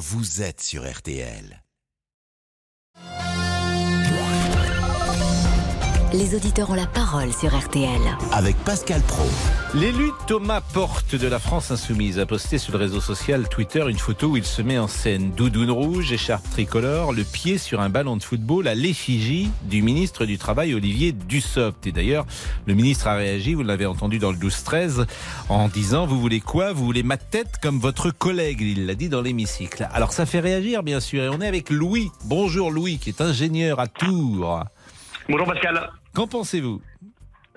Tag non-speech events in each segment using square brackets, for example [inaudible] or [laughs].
vous êtes sur RTL. Les auditeurs ont la parole sur RTL. Avec Pascal Pro. L'élu Thomas Porte de la France Insoumise a posté sur le réseau social Twitter une photo où il se met en scène doudoune rouge, écharpe tricolore, le pied sur un ballon de football à l'effigie du ministre du Travail Olivier Dussopt. Et d'ailleurs, le ministre a réagi, vous l'avez entendu dans le 12-13, en disant Vous voulez quoi? Vous voulez ma tête comme votre collègue? Il l'a dit dans l'hémicycle. Alors ça fait réagir, bien sûr. Et on est avec Louis. Bonjour Louis, qui est ingénieur à Tours. Bonjour Pascal. Qu'en pensez-vous?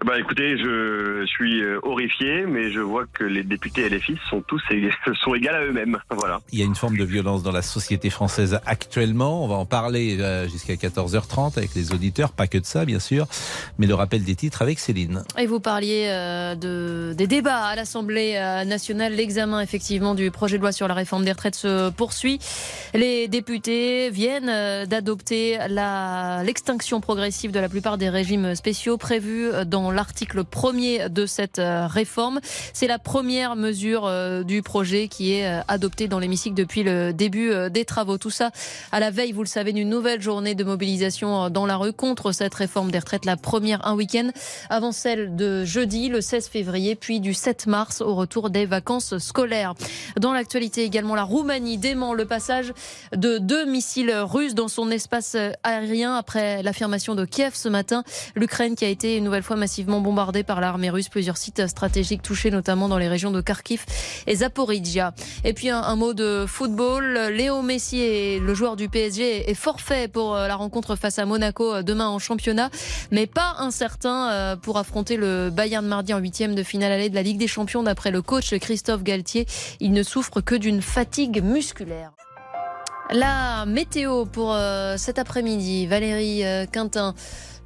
Bah écoutez, je suis euh, horrifié, mais je vois que les députés LFI sont tous [laughs] sont égales à eux-mêmes. Voilà. Il y a une forme de violence dans la société française actuellement. On va en parler euh, jusqu'à 14h30 avec les auditeurs, pas que de ça bien sûr, mais le rappel des titres avec Céline. Et vous parliez euh, de, des débats à l'Assemblée nationale. L'examen effectivement du projet de loi sur la réforme des retraites se poursuit. Les députés viennent d'adopter l'extinction progressive de la plupart des régimes spéciaux prévus dans l'article premier de cette euh, réforme. C'est la première mesure euh, du projet qui est euh, adoptée dans l'hémicycle depuis le début des travaux. Tout ça à la veille, vous le savez, d'une nouvelle journée de mobilisation dans la rue contre cette réforme des retraites, la première un week-end avant celle de jeudi, le 16 février, puis du 7 mars au retour des vacances scolaires. Dans l'actualité également, la Roumanie dément le passage de deux missiles russes dans son espace aérien après l'affirmation de Kiev ce matin. L'Ukraine qui a été une nouvelle fois massivement bombardé par l'armée russe. Plusieurs sites stratégiques touchés, notamment dans les régions de Kharkiv et Zaporizhia. Et puis un, mot de football. Léo Messi, le joueur du PSG, est forfait pour euh, la rencontre face à Monaco euh, demain en championnat, mais pas incertain euh, pour affronter le Bayern mardi en huitième de finale allée de la Ligue des Champions. D'après le coach Christophe Galtier, il ne souffre que d'une fatigue musculaire. La météo pour cet après-midi, Valérie Quintin,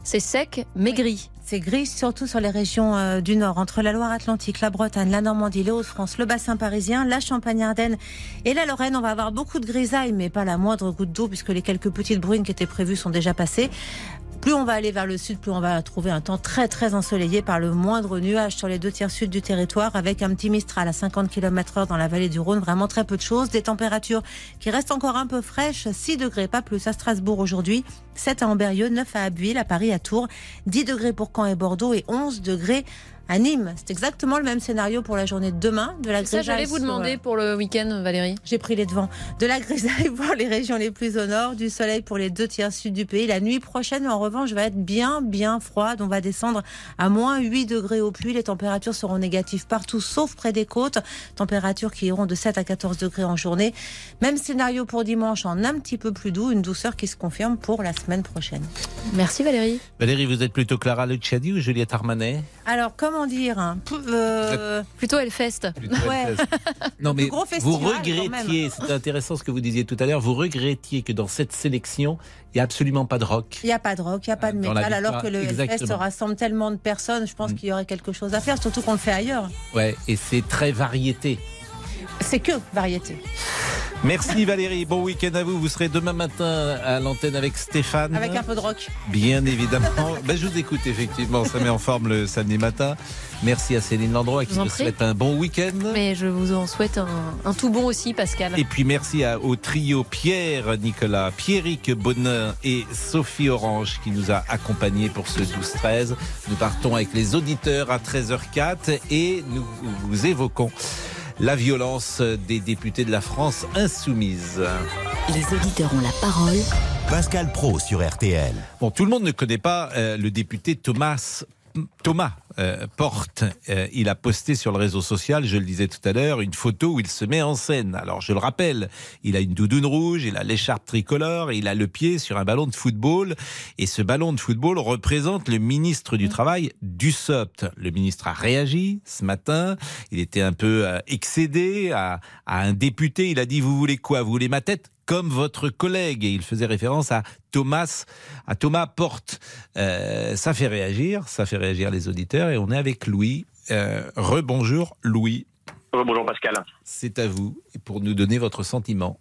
c'est sec mais gris. C'est gris surtout sur les régions euh, du nord, entre la Loire-Atlantique, la Bretagne, la Normandie, les Hauts-de-France, le bassin parisien, la Champagne-Ardenne et la Lorraine. On va avoir beaucoup de grisailles, mais pas la moindre goutte d'eau puisque les quelques petites bruines qui étaient prévues sont déjà passées. Plus on va aller vers le sud, plus on va trouver un temps très très ensoleillé par le moindre nuage sur les deux tiers sud du territoire avec un petit Mistral à 50 km heure dans la vallée du Rhône. Vraiment très peu de choses. Des températures qui restent encore un peu fraîches. 6 degrés, pas plus à Strasbourg aujourd'hui. 7 à Amberieu, 9 à Abbeville, à Paris, à Tours. 10 degrés pour Caen et Bordeaux et 11 degrés à Nîmes. C'est exactement le même scénario pour la journée de demain. De la Ça, j'allais vous demander euh, pour le week-end, Valérie. J'ai pris les devants. De la grisaille pour les régions les plus au nord, du soleil pour les deux tiers sud du pays. La nuit prochaine, en revanche, va être bien, bien froide. On va descendre à moins 8 degrés au plus. Les températures seront négatives partout, sauf près des côtes. Températures qui iront de 7 à 14 degrés en journée. Même scénario pour dimanche, en un petit peu plus doux. Une douceur qui se confirme pour la semaine prochaine. Merci Valérie. Valérie, vous êtes plutôt Clara Luciani ou Juliette Armanet? Alors, comment dire hein, euh... Plutôt Hellfest. Ouais. [laughs] Non, mais vous regrettiez, c'est intéressant ce que vous disiez tout à l'heure, vous regrettiez que dans cette sélection, il n'y a absolument pas de rock. Il n'y a pas de rock, il n'y a pas de métal, alors que le Hellfest rassemble tellement de personnes, je pense mm. qu'il y aurait quelque chose à faire, surtout qu'on le fait ailleurs. Ouais, et c'est très variété. C'est que variété. Merci Valérie, bon week-end à vous. Vous serez demain matin à l'antenne avec Stéphane. Avec un peu de rock. Bien évidemment. [laughs] ben, je vous écoute effectivement, ça met en forme le samedi matin. Merci à Céline Landreau qui vous souhaite un bon week-end. Mais je vous en souhaite un, tout bon aussi Pascal. Et puis merci au trio Pierre, Nicolas, Pierrick Bonin et Sophie Orange qui nous a accompagnés pour ce 12-13. Nous partons avec les auditeurs à 13h04 et nous vous évoquons la violence des députés de la France insoumise. Les auditeurs ont la parole. Pascal Pro sur RTL. Bon, tout le monde ne connaît pas euh, le député Thomas Thomas euh, Porte, euh, il a posté sur le réseau social, je le disais tout à l'heure, une photo où il se met en scène. Alors je le rappelle, il a une doudoune rouge, il a l'écharpe tricolore, il a le pied sur un ballon de football. Et ce ballon de football représente le ministre du Travail, Dussopt. Le ministre a réagi ce matin, il était un peu euh, excédé à un député, il a dit, vous voulez quoi? Vous voulez ma tête? Comme votre collègue. Et il faisait référence à Thomas, à Thomas Porte. Euh, ça fait réagir, ça fait réagir les auditeurs. Et on est avec Louis. Euh, rebonjour Louis. Rebonjour Pascal. C'est à vous pour nous donner votre sentiment.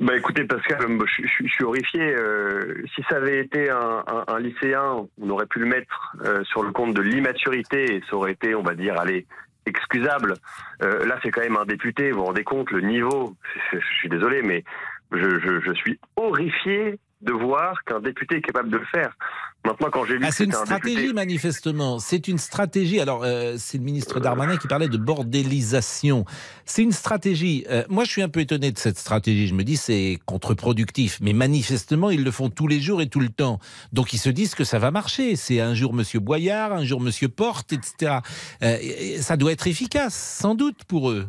Bah écoutez Pascal, je, suis horrifié. Euh, si ça avait été un, lycéen, on aurait pu le mettre sur le compte de l'immaturité et ça aurait été, on va dire, allez, excusable. Euh, là, c'est quand même un député. Vous vous rendez compte le niveau Je suis désolé, mais je, suis horrifié de voir qu'un député est capable de le faire. Maintenant, quand j'ai vu ah, c'est une un stratégie, député, manifestement. C'est une stratégie. Alors, euh, c'est le ministre Darmanin qui parlait de bordélisation. C'est une stratégie. Euh, moi, je suis un peu étonné de cette stratégie. Je me dis, c'est contre-productif. Mais manifestement, ils le font tous les jours et tout le temps. Donc, ils se disent que ça va marcher. C'est un jour Monsieur Boyard, un jour Monsieur Porte, etc. Euh, ça doit être efficace, sans doute, pour eux.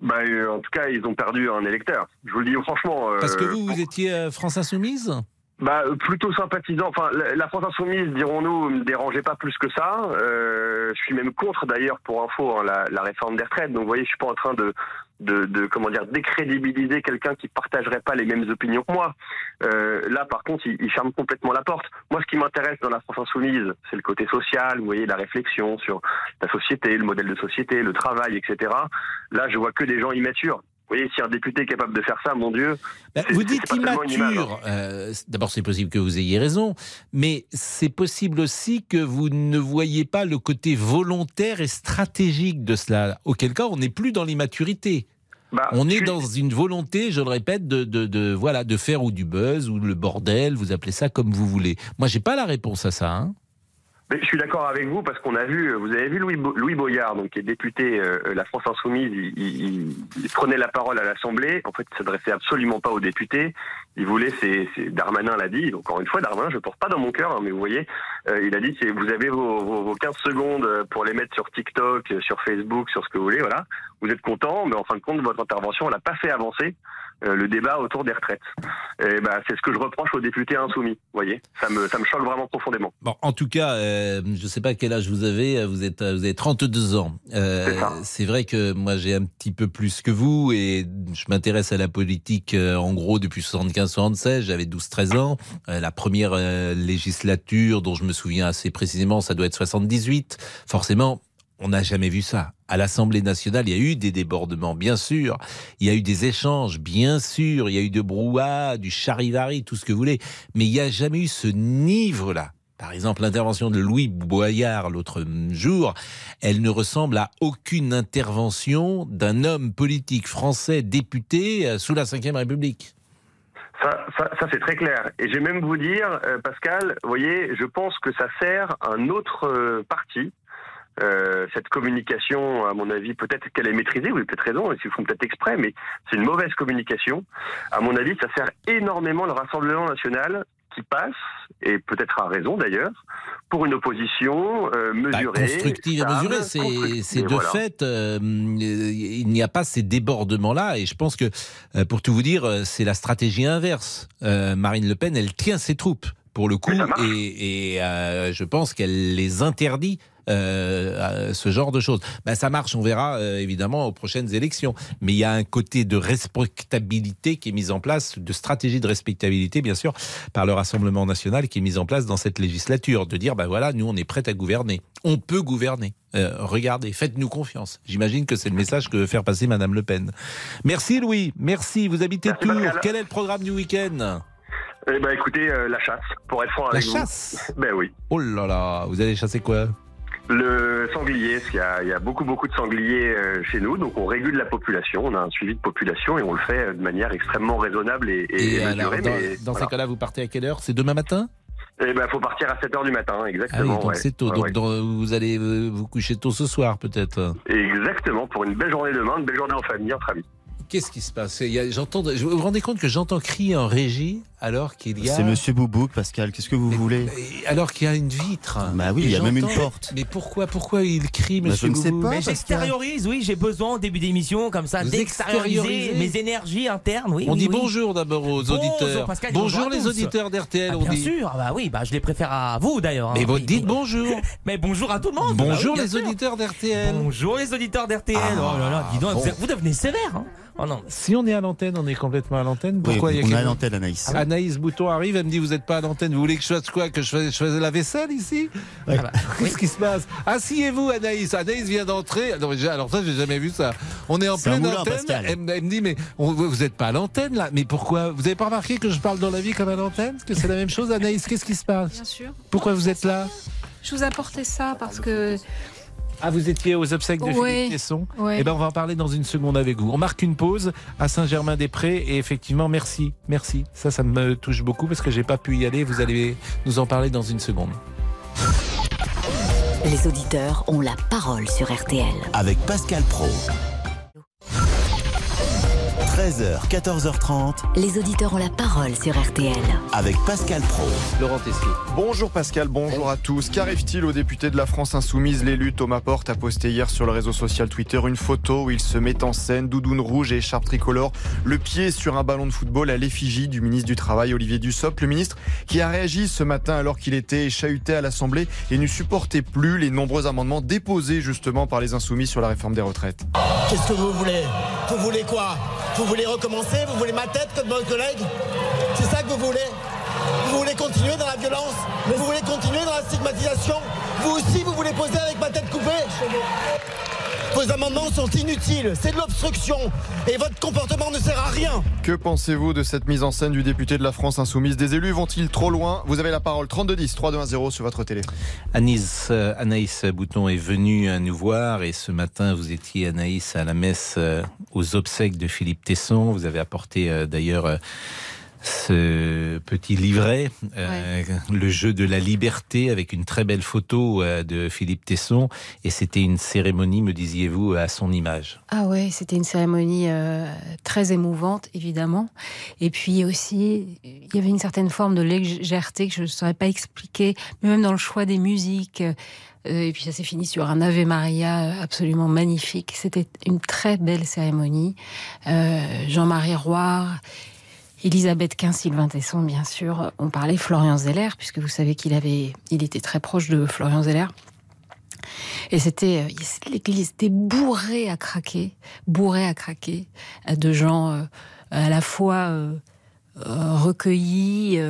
bah, en tout cas, ils ont perdu un électeur. Je vous le dis franchement. Parce que vous, vous étiez France Insoumise? Bah, euh, plutôt sympathisant. Enfin, la France Insoumise, dirons-nous, me dérangeait pas plus que ça. Euh, je suis même contre, d'ailleurs, pour info, hein, la, la réforme des retraites. Donc, vous voyez, je suis pas en train de, de, de comment dire, décrédibiliser quelqu'un qui partagerait pas les mêmes opinions que moi. Euh, là, par contre, il, il ferme complètement la porte. Moi, ce qui m'intéresse dans la France Insoumise, c'est le côté social. Vous voyez, la réflexion sur la société, le modèle de société, le travail, etc. Là, je vois que des gens immatures. Vous voyez, si un député est capable de faire ça, mon Dieu. C'est- vous dites immature. Euh, D'abord, c'est possible que vous ayez raison, mais c'est possible aussi que vous ne voyez pas le côté volontaire et stratégique de cela. Auquel cas, on n'est plus dans l'immaturité. Bah, On est dans une volonté, je le répète, de, de, de- voilà, de faire ou du buzz ou le bordel, vous appelez ça comme vous voulez. Moi, j'ai pas la réponse à ça. hein. Je suis d'accord avec vous parce qu'on a vu, vous avez vu Louis, Louis Boyard, donc qui est député euh, la France Insoumise, il, il- il prenait la parole à l'Assemblée. En fait, il s'adressait absolument pas aux députés. Il voulait, c'est Darmanin l'a dit. Encore une fois, Darmanin, je porte pas dans mon cœur, hein, mais vous voyez, euh, il a dit, vous avez vos, vos, vos 15 secondes pour les mettre sur TikTok, euh, sur Facebook, sur ce que vous voulez. Voilà, vous êtes content, mais en fin de compte, votre intervention, elle n'a pas fait avancer euh, le débat autour des retraites. Et ben, c'est ce que je reproche aux députés insoumis. Vous voyez, ça me, ça me choque vraiment profondément. Bon, en tout cas, euh, je ne sais pas quel âge vous avez, vous êtes, vous avez 32 ans. Euh, C'est vrai que moi j'ai un petit peu plus que vous et je m'intéresse à la politique euh, en gros depuis 75-76, j'avais 12-13 ans. Euh, la première euh, législature dont je me souviens assez précisément, ça doit être 78. Forcément, on n'a jamais vu ça. À l'Assemblée nationale, il y a eu des débordements, bien sûr. Il y a eu des échanges, bien sûr. Il y a eu de brouhaha, du charivari, tout ce que vous voulez. Mais il n'y a jamais eu ce livre-là. Par exemple, l'intervention de Louis Boyard l'autre jour, elle ne ressemble à aucune intervention d'un homme politique français député euh, sous la Ve République. Ça, ça, ça, c'est très clair. Et je vais même vous dire, euh, Pascal, vous voyez, je pense que ça sert un autre euh, parti. Euh, cette communication, à mon avis, peut-être qu'elle est maîtrisée, vous avez peut-être raison, ils font peut-être exprès, mais c'est une mauvaise communication. À mon avis, ça sert énormément le Rassemblement national qui passe, et peut-être à raison d'ailleurs, pour une opposition euh, Bah, mesurée. constructive et mesurée, c'est constructive. c'est Et de voilà. fait, euh, il n'y a pas ces débordements-là. Et je pense que, pour tout vous dire, c'est la stratégie inverse. Marine Le Pen, elle tient ses troupes pour le coup, et, et, euh, je pense qu'elle les interdit. euh, à ce genre de choses. Ben, ça marche, on verra euh, évidemment aux prochaines élections. Mais il y a un côté de respectabilité qui est mis en place, de stratégie de respectabilité, bien sûr, par le Rassemblement national qui est mise en place dans cette législature, de dire, ben voilà, nous on est prêts à gouverner. On peut gouverner. Regardez, faites-nous confiance. J'imagine que c'est le message que veut faire passer Madame Le Pen. Merci Louis, merci. Vous habitez Merci, Tours. Pascal. Quel est le programme du week-end? Eh ben, écoutez, euh, la chasse, pour être franc La avec vous. chasse [laughs] Ben oui. Oh là là, vous allez chasser quoi? Le sanglier, parce qu'il y a, il y a beaucoup beaucoup de sangliers euh, chez nous, donc on régule la population, on a un suivi de population et on le fait euh, de manière extrêmement raisonnable et, et, Et alors, dans, mais dans voilà. ces cas-là, vous partez à quelle heure? C'est demain matin? Eh ben, faut partir à 7h du matin, Ah oui, exactement. donc ouais. c'est tôt. Ouais, donc ouais. dans- vous allez vous coucher tôt ce soir, peut-être. Exactement, pour une belle journée demain, une belle journée en famille, entre amis. Qu'est-ce qui se passe? Il y a- j'entends, je- Vous vous rendez compte que j'entends crier en régie alors qu'il y a. C'est Monsieur Boubouk, Pascal. Qu'est-ce que vous Mais- voulez? mais- Alors qu'il y a une vitre. Bah oui, il y a même une porte. Mais pourquoi, pourquoi il crie, Bah, monsieur je ne sais pas. Mais Pascal. j'extériorise, oui, j'ai besoin au début d'émission, comme ça, Vous d'extérioriser mes énergies internes, oui. On oui, dit oui. bonjour d'abord aux Bonjour, auditeurs. Pascal, bonjour bonjour à les auditeurs d'RTL, Ah, on bien dit. sûr, ah bah oui, bah je les préfère à vous d'ailleurs. Mais hein. vous Oui, dites bonjour. [laughs] Mais bonjour à tout le monde. bah bonjour oui, bien les auditeurs d'RTL. Bonjour les auditeurs d'RTL. Ah, oh là là, dis donc, vous- vous devenez sévère. Oh non. Si on est à l'antenne, on est complètement à l'antenne. Oui, Pourquoi il y a On est à l'antenne, Anaïs. Anaïs Bouton arrive, elle me dit vous n'êtes pas à l'antenne, vous voulez que je fasse quoi Que je fasse, je fasse la vaisselle ici? Ah bah, [laughs] Qu'est-ce qui se passe? Asseyez-vous Anaïs, Anaïs vient d'entrer. J'ai- alors ça j'ai jamais vu ça. On est en C'est un pleine moulin, antenne. Pascal. Elle, me- elle me dit mais on- vous n'êtes pas à l'antenne là. Mais pourquoi? Vous avez pas remarqué que je parle dans la vie comme à l'antenne? Que c'est la même chose Anaïs Qu'est-ce qui se passe? Bien sûr. Pourquoi vous êtes là? Je vous apportais ça parce que Ah, vous étiez aux obsèques de Ouais. Philippe Tesson Ouais. Eh ben, on va en parler dans une seconde avec vous. On marque une pause à Saint-Germain-des-Prés et effectivement, merci, merci. Ça, ça me touche beaucoup parce que j'ai pas pu y aller. Vous allez nous en parler dans une seconde. Les auditeurs ont la parole sur RTL. Avec Pascal Pro. 13h, 14h30 Les auditeurs ont la parole sur RTL. avec Pascal Pro. Laurent Tessier. Bonjour Pascal, bonjour à tous. Qu'arrive-t-il au député de la France Insoumise? L'élu Thomas Porte a posté hier sur le réseau social Twitter une photo où il se met en scène, doudoune rouge et écharpe tricolore, le pied sur un ballon de football à l'effigie du ministre du Travail Olivier Dussopt. Le ministre qui a réagi ce matin alors qu'il était chahuté à l'Assemblée et ne supportait plus les nombreux amendements déposés justement par les Insoumis sur la réforme des retraites. Qu'est-ce que vous voulez? Vous voulez quoi? Vous voulez recommencer Vous voulez ma tête comme mon collègue. C'est ça que vous voulez. Vous voulez continuer dans la violence. Vous voulez continuer dans la stigmatisation. Vous aussi, vous voulez poser avec ma tête coupée Vos amendements sont inutiles, c'est de l'obstruction et votre comportement ne sert à rien. Que pensez-vous de cette mise en scène du député de la France Insoumise Des élus vont-ils trop loin Vous avez la parole 3210 3210 sur votre télé. Anaïs, euh, Anaïs Bouton est venue nous voir et ce matin vous étiez Anaïs à la messe euh, aux obsèques de Philippe Tesson. Vous avez apporté euh, d'ailleurs ce petit livret, euh, le jeu de la liberté avec une très belle photo euh, de Philippe Tesson et c'était une cérémonie, me disiez-vous, à son image. Ah ouais, c'était une cérémonie euh, très émouvante, évidemment. Et puis aussi, il y avait une certaine forme de légèreté que je ne saurais pas expliquer, mais même dans le choix des musiques. Et puis ça s'est fini sur un Ave Maria absolument magnifique. C'était une très belle cérémonie. Jean-Marie Roy, Elisabeth Quint, Sylvain Tesson, bien sûr. On parlait Florian Zeller, puisque vous savez qu'il avait, il était très proche de Florian Zeller. Et c'était, euh, l'église était bourrée à craquer, bourrée à craquer, euh, de gens euh, à la fois recueillis,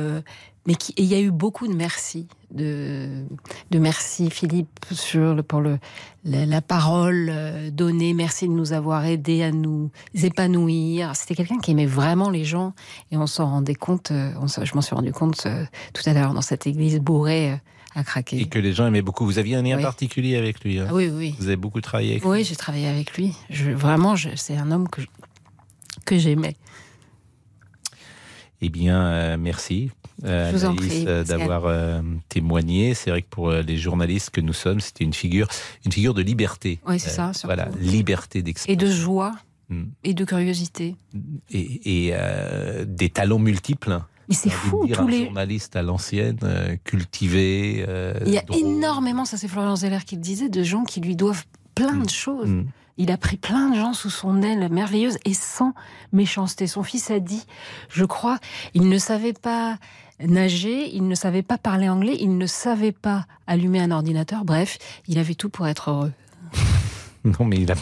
mais qui, et il y a eu beaucoup de merci, de, de merci Philippe sur le, pour le, la, la parole euh, donnée, merci de nous avoir aidés à nous épanouir. C'était quelqu'un qui aimait vraiment les gens et on s'en rendait compte, euh, on je m'en suis rendu compte euh, tout à l'heure dans cette église bourrée à craquer. Et que les gens aimaient beaucoup. Vous aviez un lien Oui. particulier avec lui. hein Ah oui, oui. Vous avez beaucoup travaillé avec lui. Oui, j'ai travaillé avec lui. Je, vraiment, c'est un homme que, je- que j'aimais. Eh bien, euh, merci. Euh, Je vous en Anaïs, euh, d'avoir euh, témoigné. C'est vrai que pour euh, les journalistes que nous sommes, c'était une figure, une figure de liberté. Oui, c'est ça, surtout. Voilà, liberté Et d'expression. de joie Mm. et de curiosité. Et, et, des talents multiples. Mais c'est fou, dire, tous un les. journaliste à l'ancienne, cultivé. euh, Il y a énormément, ça c'est Florian Zeller qui le disait, de gens qui lui doivent plein de choses. Mm. Il a pris plein de gens sous son aile merveilleuse et sans méchanceté. Son fils a dit, je crois, il ne savait pas nager, il ne savait pas parler anglais, il ne savait pas allumer un ordinateur. Bref, il avait tout pour être heureux. [laughs] Non, mais il a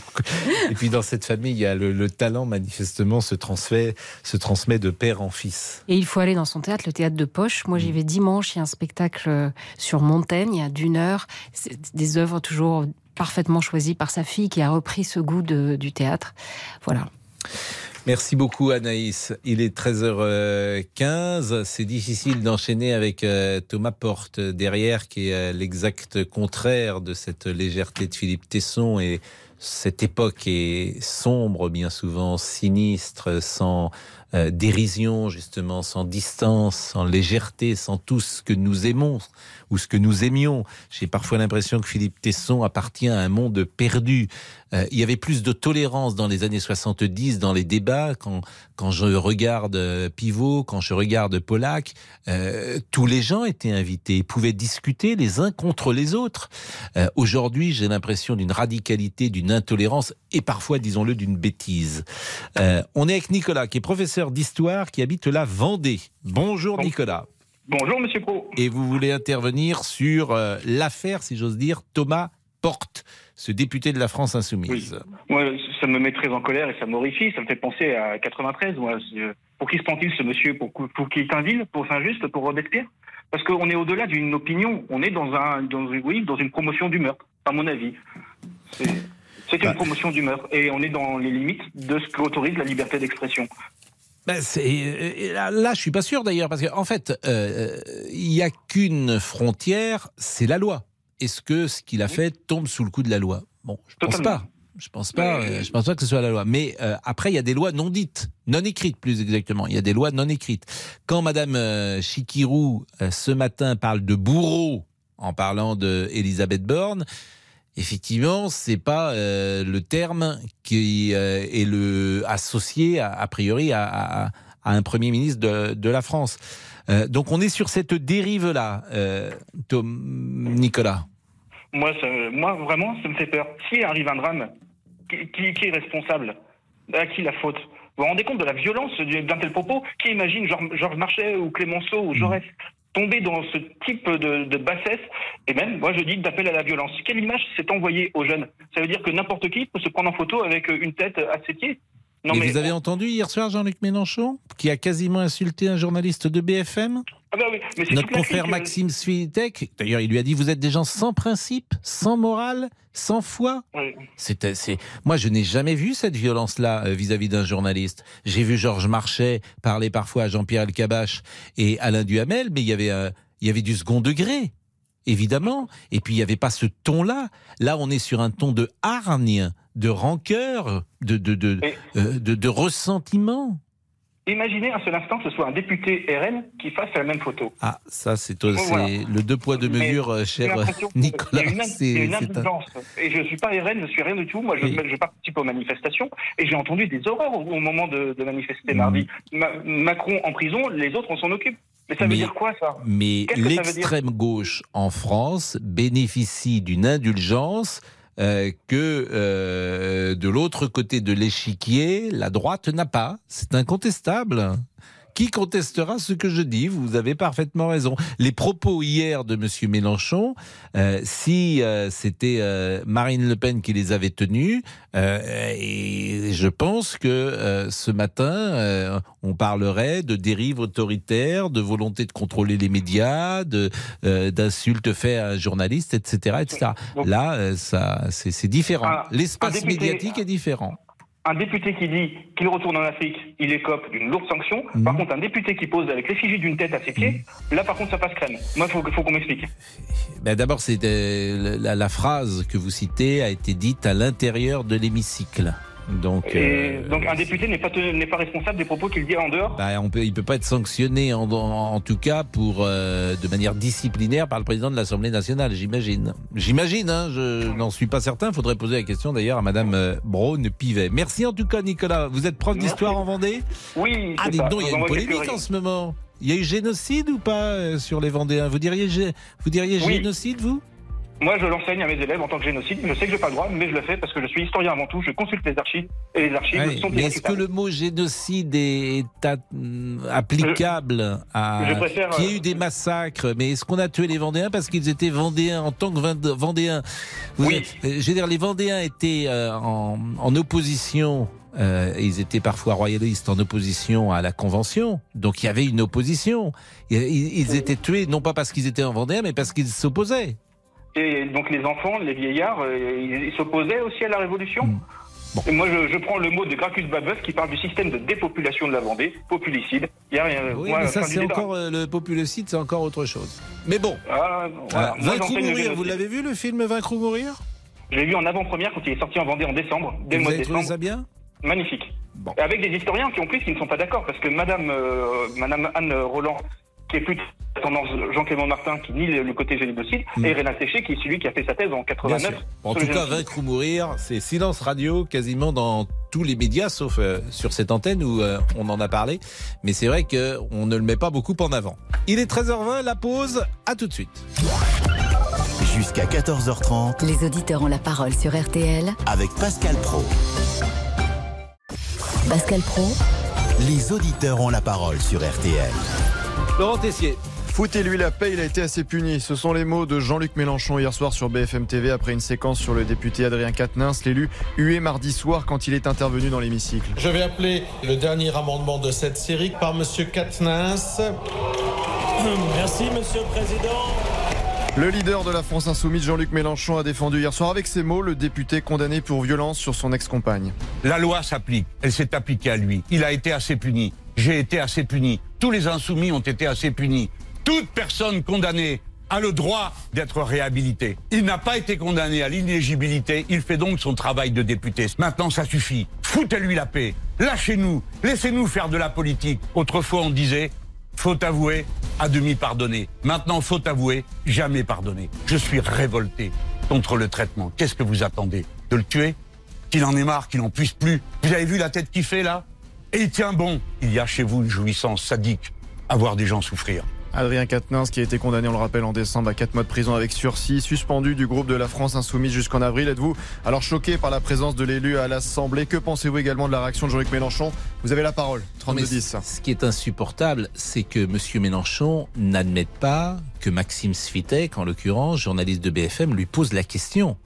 Et puis dans cette famille, il y a le, le talent manifestement se transmet, se transmet de père en fils. Et il faut aller dans son théâtre, le théâtre de Poche. Moi, j'y vais dimanche. Il y a un spectacle euh, sur Montaigne, d'une heure. C'est des œuvres toujours parfaitement choisies par sa fille qui a repris ce goût de- du théâtre. Voilà. Merci beaucoup Anaïs. Il est 13h15. C'est difficile d'enchaîner avec euh, Thomas Porte derrière, qui est euh, l'exact contraire de cette légèreté de Philippe Tesson. Et cette époque est sombre, bien souvent sinistre, sans euh, dérision, justement, sans distance, sans légèreté, sans tout ce que nous aimons ou ce que nous aimions. J'ai parfois l'impression que Philippe Tesson appartient à un monde perdu. Euh, il y avait plus de tolérance dans les années 70 dans les débats. Quand, quand je regarde euh, Pivot, quand je regarde Pollack, tous les gens étaient invités, pouvaient discuter les uns contre les autres. Aujourd'hui, j'ai l'impression d'une radicalité, d'une intolérance et parfois, disons-le, d'une bêtise. On est avec Nicolas, qui est professeur d'histoire, qui habite la Vendée. Bonjour Bon. Nicolas. Bonjour Monsieur Pro. Et vous voulez intervenir sur euh, l'affaire, si j'ose dire, Thomas Porte, ce député de la France insoumise. Moi, ça me met très en colère et ça m'horrifie. Ça me fait penser à 93. Moi, C'est- pour qui se prend-il ce monsieur? Pour, pour qui est Pour Saint-Just Pour Robespierre? Parce qu'on est au-delà d'une opinion. On est dans un, dans, une- oui, dans une promotion du meurtre, à mon avis. C'est c'est une Bah. promotion du meurtre et on est dans les limites de ce qu'autorise la liberté d'expression. Ben, euh, là, là, je suis pas sûr d'ailleurs, parce qu'en en fait, euh, il y a qu'une frontière, c'est la loi. est-ce que ce qu'il a fait tombe sous le coup de la loi? Bon, je pense Totalement. pas. Je pense pas. euh, je pense pas que ce soit la loi. Mais euh, après, il y a des lois non dites, non écrites plus exactement. Il y a des lois non écrites. Quand Madame euh, Chikirou euh, ce matin parle de bourreau en parlant de Elisabeth Borne, effectivement, c'est pas euh, le terme qui euh, est le associé a, a priori à, à- à un premier ministre de, de la France. Euh, donc on est sur cette dérive là, Nicolas. Moi, ça- moi, vraiment, ça me fait peur. S'il arrive un drame, qui, qui- qui est responsable À qui la faute Vous vous rendez compte de la violence du- d'un tel propos Qui imagine Georges Georges Marchais ou Clémenceau ou Jaurès tomber dans ce type de, bassesse. Et même, moi je dis, d'appel à la violence. Quelle image s'est envoyée aux jeunes? Ça veut dire que n'importe qui peut se prendre en photo avec une tête à ses pieds Non mais vous avez entendu hier soir Jean-Luc Mélenchon qui a quasiment insulté un journaliste de BFM Ah bah oui, mais c'est Notre confrère Maxime Svitek, d'ailleurs, il lui a dit Vous êtes des gens sans principe, sans morale, sans foi. Oui. C'était, c'est... Moi, je n'ai jamais vu cette violence-là euh, vis-à-vis d'un journaliste. J'ai vu Georges Marchais parler parfois à Jean-Pierre Elkabach et Alain Duhamel, mais il y avait, euh, il y avait du second degré, évidemment. Et puis, il n'y avait pas ce ton-là. Là, on est sur un ton de hargne, de rancœur, de, de, de, euh, de, de ressentiment. Imaginez un seul instant que ce soit un député RN qui fasse la même photo. Ah, ça, c'est, c'est Voilà. le deux poids, deux Mais mesures, cher euh, [laughs] que Nicolas. Il y a une, un- indulgence. Et je ne suis pas RN, je suis rien du tout. Moi, je, je participe aux manifestations et j'ai entendu des horreurs au, au moment de, de manifester mardi. Ma- Macron en prison, les autres, on s'en occupe. Mais ça veut Mais- dire quoi, ça? Mais l'extrême gauche en France bénéficie d'une indulgence euh, que euh, de l'autre côté de l'échiquier, la droite n'a pas. C'est incontestable. Qui contestera ce que je dis? Vous avez parfaitement raison. Les propos hier de M. Mélenchon, euh, si euh, c'était euh, Marine Le Pen qui les avait tenus, et je pense que ce matin, on parlerait de dérive autoritaire, de volonté de contrôler les médias, d'insultes faites à un journaliste, etc., etc. Là, ça, c'est différent. L'espace député- médiatique est différent. Un député qui dit qu'il retourne en Afrique, il écope d'une lourde sanction. Mhm. Par contre, un député qui pose avec l'effigie d'une tête à ses pieds, là, par contre, ça passe crème. Moi, il faut, faut qu'on m'explique. Ben D'abord, c'est euh, la, la phrase que vous citez a été dite à l'intérieur de l'hémicycle. Donc, Et euh, donc, un député n'est pas, n'est pas responsable des propos qu'il dit en dehors bah, on peut, il peut pas être sanctionné en, en, en tout cas pour euh, de manière disciplinaire par le président de l'Assemblée nationale, j'imagine. J'imagine, hein, je n'en suis pas certain. Faudrait poser la question d'ailleurs à Madame euh, Braun Pivet. Merci en tout cas, Nicolas. Vous êtes prof d'histoire en Vendée Oui, Ah, dites donc, il y a une polémique en ce moment. Il y a eu génocide ou pas sur les Vendéens? Vous diriez, vous diriez Oui. génocide, vous? Moi, je l'enseigne à mes élèves en tant que génocide. Je sais que je n'ai pas le droit, mais je le fais parce que je suis historien avant tout. Je consulte les archives et les archives Ouais, sont est-ce que le mot génocide est hum, applicable à je préfère, qu'il y ait euh, eu des massacres Mais est-ce qu'on a tué les Vendéens parce qu'ils étaient Vendéens en tant que Vend- Vendéens? Vous êtes- euh, Je veux dire, les Vendéens étaient euh, en, en opposition. euh, ils étaient parfois royalistes en opposition à la Convention, donc il y avait une opposition. Ils, ils étaient tués non pas parce qu'ils étaient en Vendéen, mais parce qu'ils s'opposaient. Et donc les enfants, les vieillards, euh, ils s'opposaient aussi à la Révolution. Et moi, je, je prends le mot de Gracchus Babeuf qui parle du système de dépopulation de la Vendée, populicide. Il y a rien. Oui, moi, mais ça c'est encore euh, le populocide, c'est encore autre chose. Mais bon, Ah, voilà. Ah, Moi, Vaincre ou mourir, vous l'avez vu le film Vaincre ou mourir? Je l'ai vu en avant-première quand il est sorti en Vendée en décembre, dès le mois de avez trouvé décembre. ça bien? Magnifique. Avec des historiens qui ont plus qui ne sont pas d'accord, parce que Madame, euh, Madame Anne Roland, qui est plus de tendance Jean-Clément Martin, qui nie le, côté génocide, et Réna Séché, qui est celui qui a fait sa thèse en Hmm. Bien 89. sûr. En tout cas. Vaincre ou mourir, c'est silence radio quasiment dans tous les médias, sauf euh, sur cette antenne où euh, on en a parlé. Mais c'est vrai qu'on ne le met pas beaucoup en avant. Il est 13h20, la pause, à tout de suite. Jusqu'à 14h30 Les auditeurs ont la parole sur RTL. avec Pascal Pro. Pascal Pro, Les auditeurs ont la parole sur RTL. Laurent Tessier. Foutez-lui la paix, il a été assez puni. Ce sont les mots de Jean-Luc Mélenchon hier soir sur BFM TV après une séquence sur le député Adrien Quatennens, l'élu hué mardi soir quand il est intervenu dans l'hémicycle. Je vais appeler le dernier amendement de cette série par Monsieur Katnins. Merci, Monsieur le Président. Le leader de la France Insoumise, Jean-Luc Mélenchon, a défendu hier soir avec ces mots le député condamné pour violence sur son ex-compagne. La loi s'applique. Elle s'est appliquée à lui. Il a été assez puni. J'ai été assez puni. Tous les insoumis ont été assez punis. Toute personne condamnée a le droit d'être réhabilité. Il n'a pas été condamné à l'inéligibilité, il fait donc son travail de député. Maintenant, ça suffit. Foutez-lui la paix. Lâchez-nous. Laissez-nous faire de la politique. Autrefois, on disait, faut avouer, à demi pardonner. Maintenant, faut avouer, jamais pardonner. Je suis révolté contre le traitement. Qu'est-ce que vous attendez De le tuer? Qu'il en ait marre, qu'il n'en puisse plus Vous avez vu la tête qu'il fait là? Et il tient bon. Il y a chez vous une jouissance sadique à voir des gens souffrir. Adrien Quatennens, qui a été condamné, on le rappelle, en décembre à 4 mois de prison avec sursis, suspendu du groupe de la France Insoumise jusqu'en avril. Êtes-vous alors choqué par la présence de l'élu à l'Assemblée? Que pensez-vous également de la réaction de Jean-Luc Mélenchon? Vous avez la parole, 32-10. Ce qui est insupportable, c'est que M. Mélenchon n'admette pas que Maxime Svitek, en l'occurrence, journaliste de BFM, lui pose la question.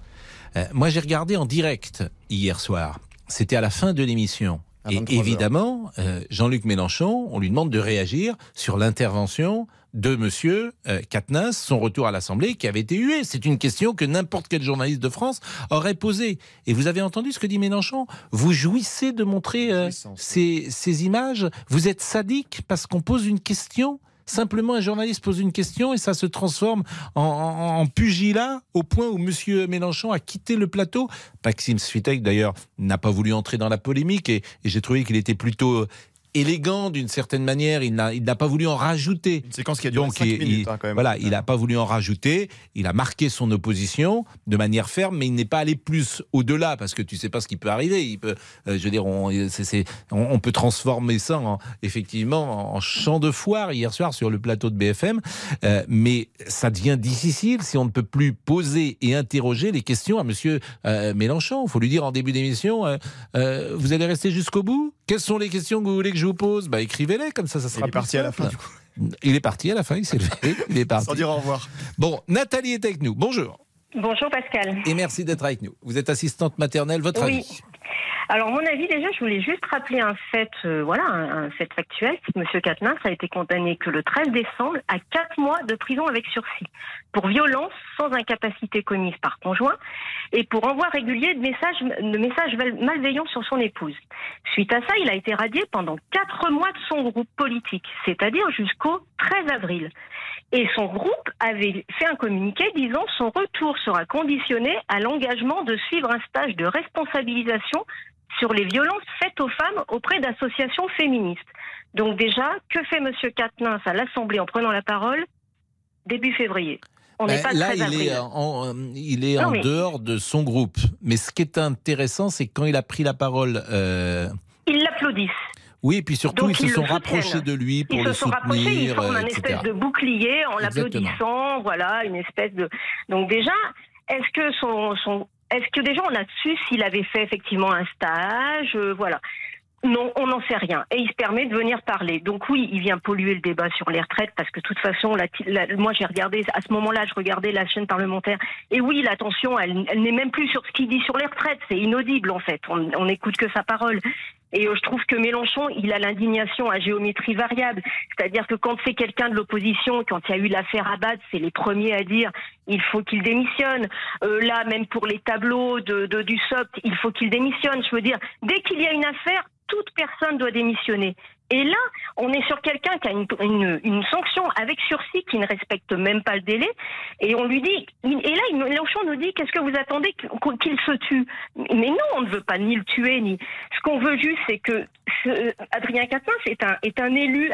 Euh, moi, j'ai regardé en direct hier soir. C'était à la fin de l'émission. Et évidemment, euh, Jean-Luc Mélenchon, on lui demande de réagir sur l'intervention de Monsieur euh, Katnas, son retour à l'Assemblée, qui avait été hué. C'est une question que n'importe quel journaliste de France aurait posée. Et vous avez entendu ce que dit Mélenchon? Vous jouissez de montrer euh, ces, ces images? Vous êtes sadique parce qu'on pose une question Simplement, un journaliste pose une question et ça se transforme en, en, en pugilat au point où M. Mélenchon a quitté le plateau. Maxime Svitek, d'ailleurs, n'a pas voulu entrer dans la polémique et, et j'ai trouvé qu'il était plutôt élégant d'une certaine manière. Il n'a, pas voulu en rajouter. Une séquence qui a duré Donc, 5 il- minutes, hein, quand même. Voilà, il n'a pas voulu en rajouter. Il a marqué son opposition de manière ferme, mais il n'est pas allé plus au-delà parce que tu sais pas ce qui peut arriver. Il peut, euh, je veux dire, on, peut transformer ça en, effectivement en champ de foire hier soir sur le plateau de BFM, Euh, mais ça devient difficile si on ne peut plus poser et interroger les questions à Monsieur euh, Mélenchon. Il faut lui dire en début d'émission, euh, vous allez rester jusqu'au bout? Quelles sont les questions que vous voulez que je vous pose Bah écrivez-les comme ça, ça sera est plus parti à la fin, du coup. Il est parti à la fin, il s'est levé, [laughs] il est parti. Sans dire au revoir. Bon, Nathalie est avec nous. Bonjour. Bonjour Pascal. Et merci d'être avec nous. Vous êtes assistante maternelle, votre Oui. avis Alors mon avis déjà, je voulais juste rappeler un fait, euh, voilà, un, fait factuel, c'est que M. Katnins a été condamné que le 13 décembre à 4 mois de prison avec sursis pour violence sans incapacité commise par conjoint et pour envoi régulier de messages, de messages mal- malveillants sur son épouse. Suite à ça, il a été radié pendant 4 mois de son groupe politique, c'est-à-dire jusqu'au 13 avril. Et son groupe avait fait un communiqué disant son retour sera conditionné à l'engagement de suivre un stage de responsabilisation sur les violences faites aux femmes auprès d'associations féministes. Donc déjà, que fait Monsieur Katnins à l'Assemblée en prenant la parole début février? On n'est Ben, pas Là, 13 il est, en, il est Non, en mais- dehors de son groupe. Mais ce qui est intéressant, c'est que quand il a pris la parole. euh, Ils l'applaudissent. Oui, et puis surtout, Donc, ils se sont rapprochés de lui pour Ils le se sont rapprochés, ils soutenir, forment euh, un espèce de bouclier en l'applaudissant, voilà, une espèce de. Donc déjà, est-ce que son, son est-ce que déjà on a su s'il avait fait effectivement un stage, euh, voilà. Non, on n'en sait rien. Et il se permet de venir parler. Donc oui, il vient polluer le débat sur les retraites parce que de toute façon, moi j'ai regardé, à ce moment-là, je regardais la chaîne parlementaire. Et oui, l'attention, elle, elle n'est même plus sur ce qu'il dit sur les retraites. C'est inaudible en fait. On n'écoute que sa parole. Et euh, je trouve que Mélenchon, il a l'indignation à géométrie variable. C'est-à-dire que quand c'est quelqu'un de l'opposition, quand il y a eu l'affaire Abad, c'est les premiers à dire il faut qu'il démissionne. Euh, là, même pour les tableaux de, de- du SOP, il faut qu'il démissionne. Je veux dire, dès qu'il y a une affaire, toute personne doit démissionner. Et là, on est sur quelqu'un qui a une, une- une sanction avec sursis qui ne respecte même pas le délai. Et on lui dit, et là, Mélenchon nous dit, qu'est-ce que vous attendez qu'- qu'il se tue? Mais non, on ne veut pas ni le tuer, ni. Ce qu'on veut juste, c'est que ce- Adrien Quatennens est un, est un élu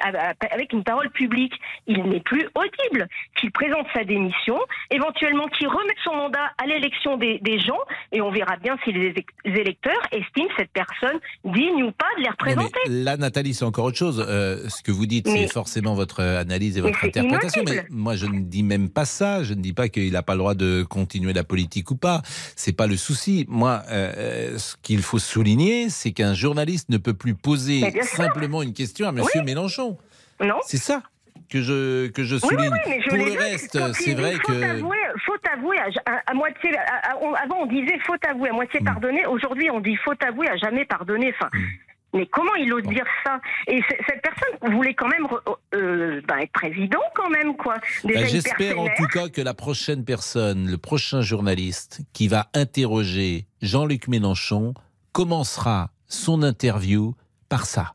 avec une parole publique. Il n'est plus audible. Qu'il présente sa démission, éventuellement qu'il remette son mandat à l'élection des, des gens, et on verra bien si les élec- les électeurs estiment cette personne digne ou pas de les représenter. mais là, Nathalie, c'est encore autre chose. Euh, ce que vous dites, c'est forcément votre analyse et votre interprétation. Mais moi, je ne dis même pas ça. Je ne dis pas qu'il n'a pas le droit de continuer la politique ou pas. C'est pas le souci. Moi, euh, ce qu'il faut souligner, c'est qu'un journaliste ne peut plus poser simplement une question à Monsieur Oui. Mélenchon. Non C'est ça que je que je Oui, souligne. oui, oui, mais je Pour le vu, reste, c'est vrai faut que Avouer, faut avouer à, à- à moitié. à- avant, on disait faut avouer à moitié pardonner. Aujourd'hui, on dit faut avouer à jamais pardonner. Enfin. Mais comment il ose dire ça Et cette personne voulait quand même re- euh, ben, être président, quand même, quoi. Bah, hyper J'espère en tout cas que la prochaine personne, le prochain journaliste qui va interroger Jean-Luc Mélenchon commencera son interview par ça.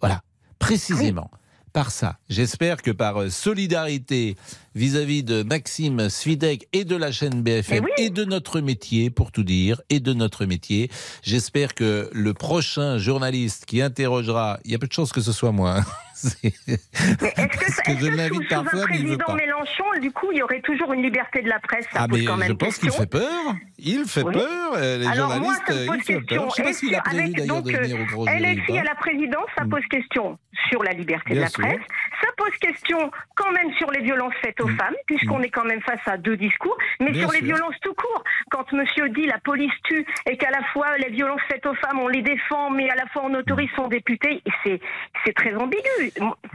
Voilà, précisément. Par ça. J'espère que par euh, solidarité vis-à-vis de Maxime Svidek et de la chaîne BFM et de notre métier, pour tout dire, et de notre métier, j'espère que le prochain journaliste qui interrogera, il y a peu de chances que ce soit moi. hein. [laughs] Parce que je l'invite Sous parfois, un mais il veut président pas. Mélenchon, du coup, il y aurait toujours une liberté de la presse? Ça Ah pose mais quand même je pense qu'il fait peur. Il fait Oui. peur. euh, Les Alors moi, journalistes, ça me euh, pose il fait question. peur. Je sais pas Est-ce s'il a que prévu avec- d'ailleurs de donc, venir au gros LFI à la présidence, ça Mm. pose question sur la liberté de la sûr. presse. Ça pose question quand même sur les violences faites aux femmes, puisqu'on est quand même face à deux discours, mais Mm. Bien sur les violences tout court. Quand monsieur dit la police tue et qu'à la fois les violences faites aux femmes, on les défend, mais à la fois on autorise son député, c'est c'est très ambigu.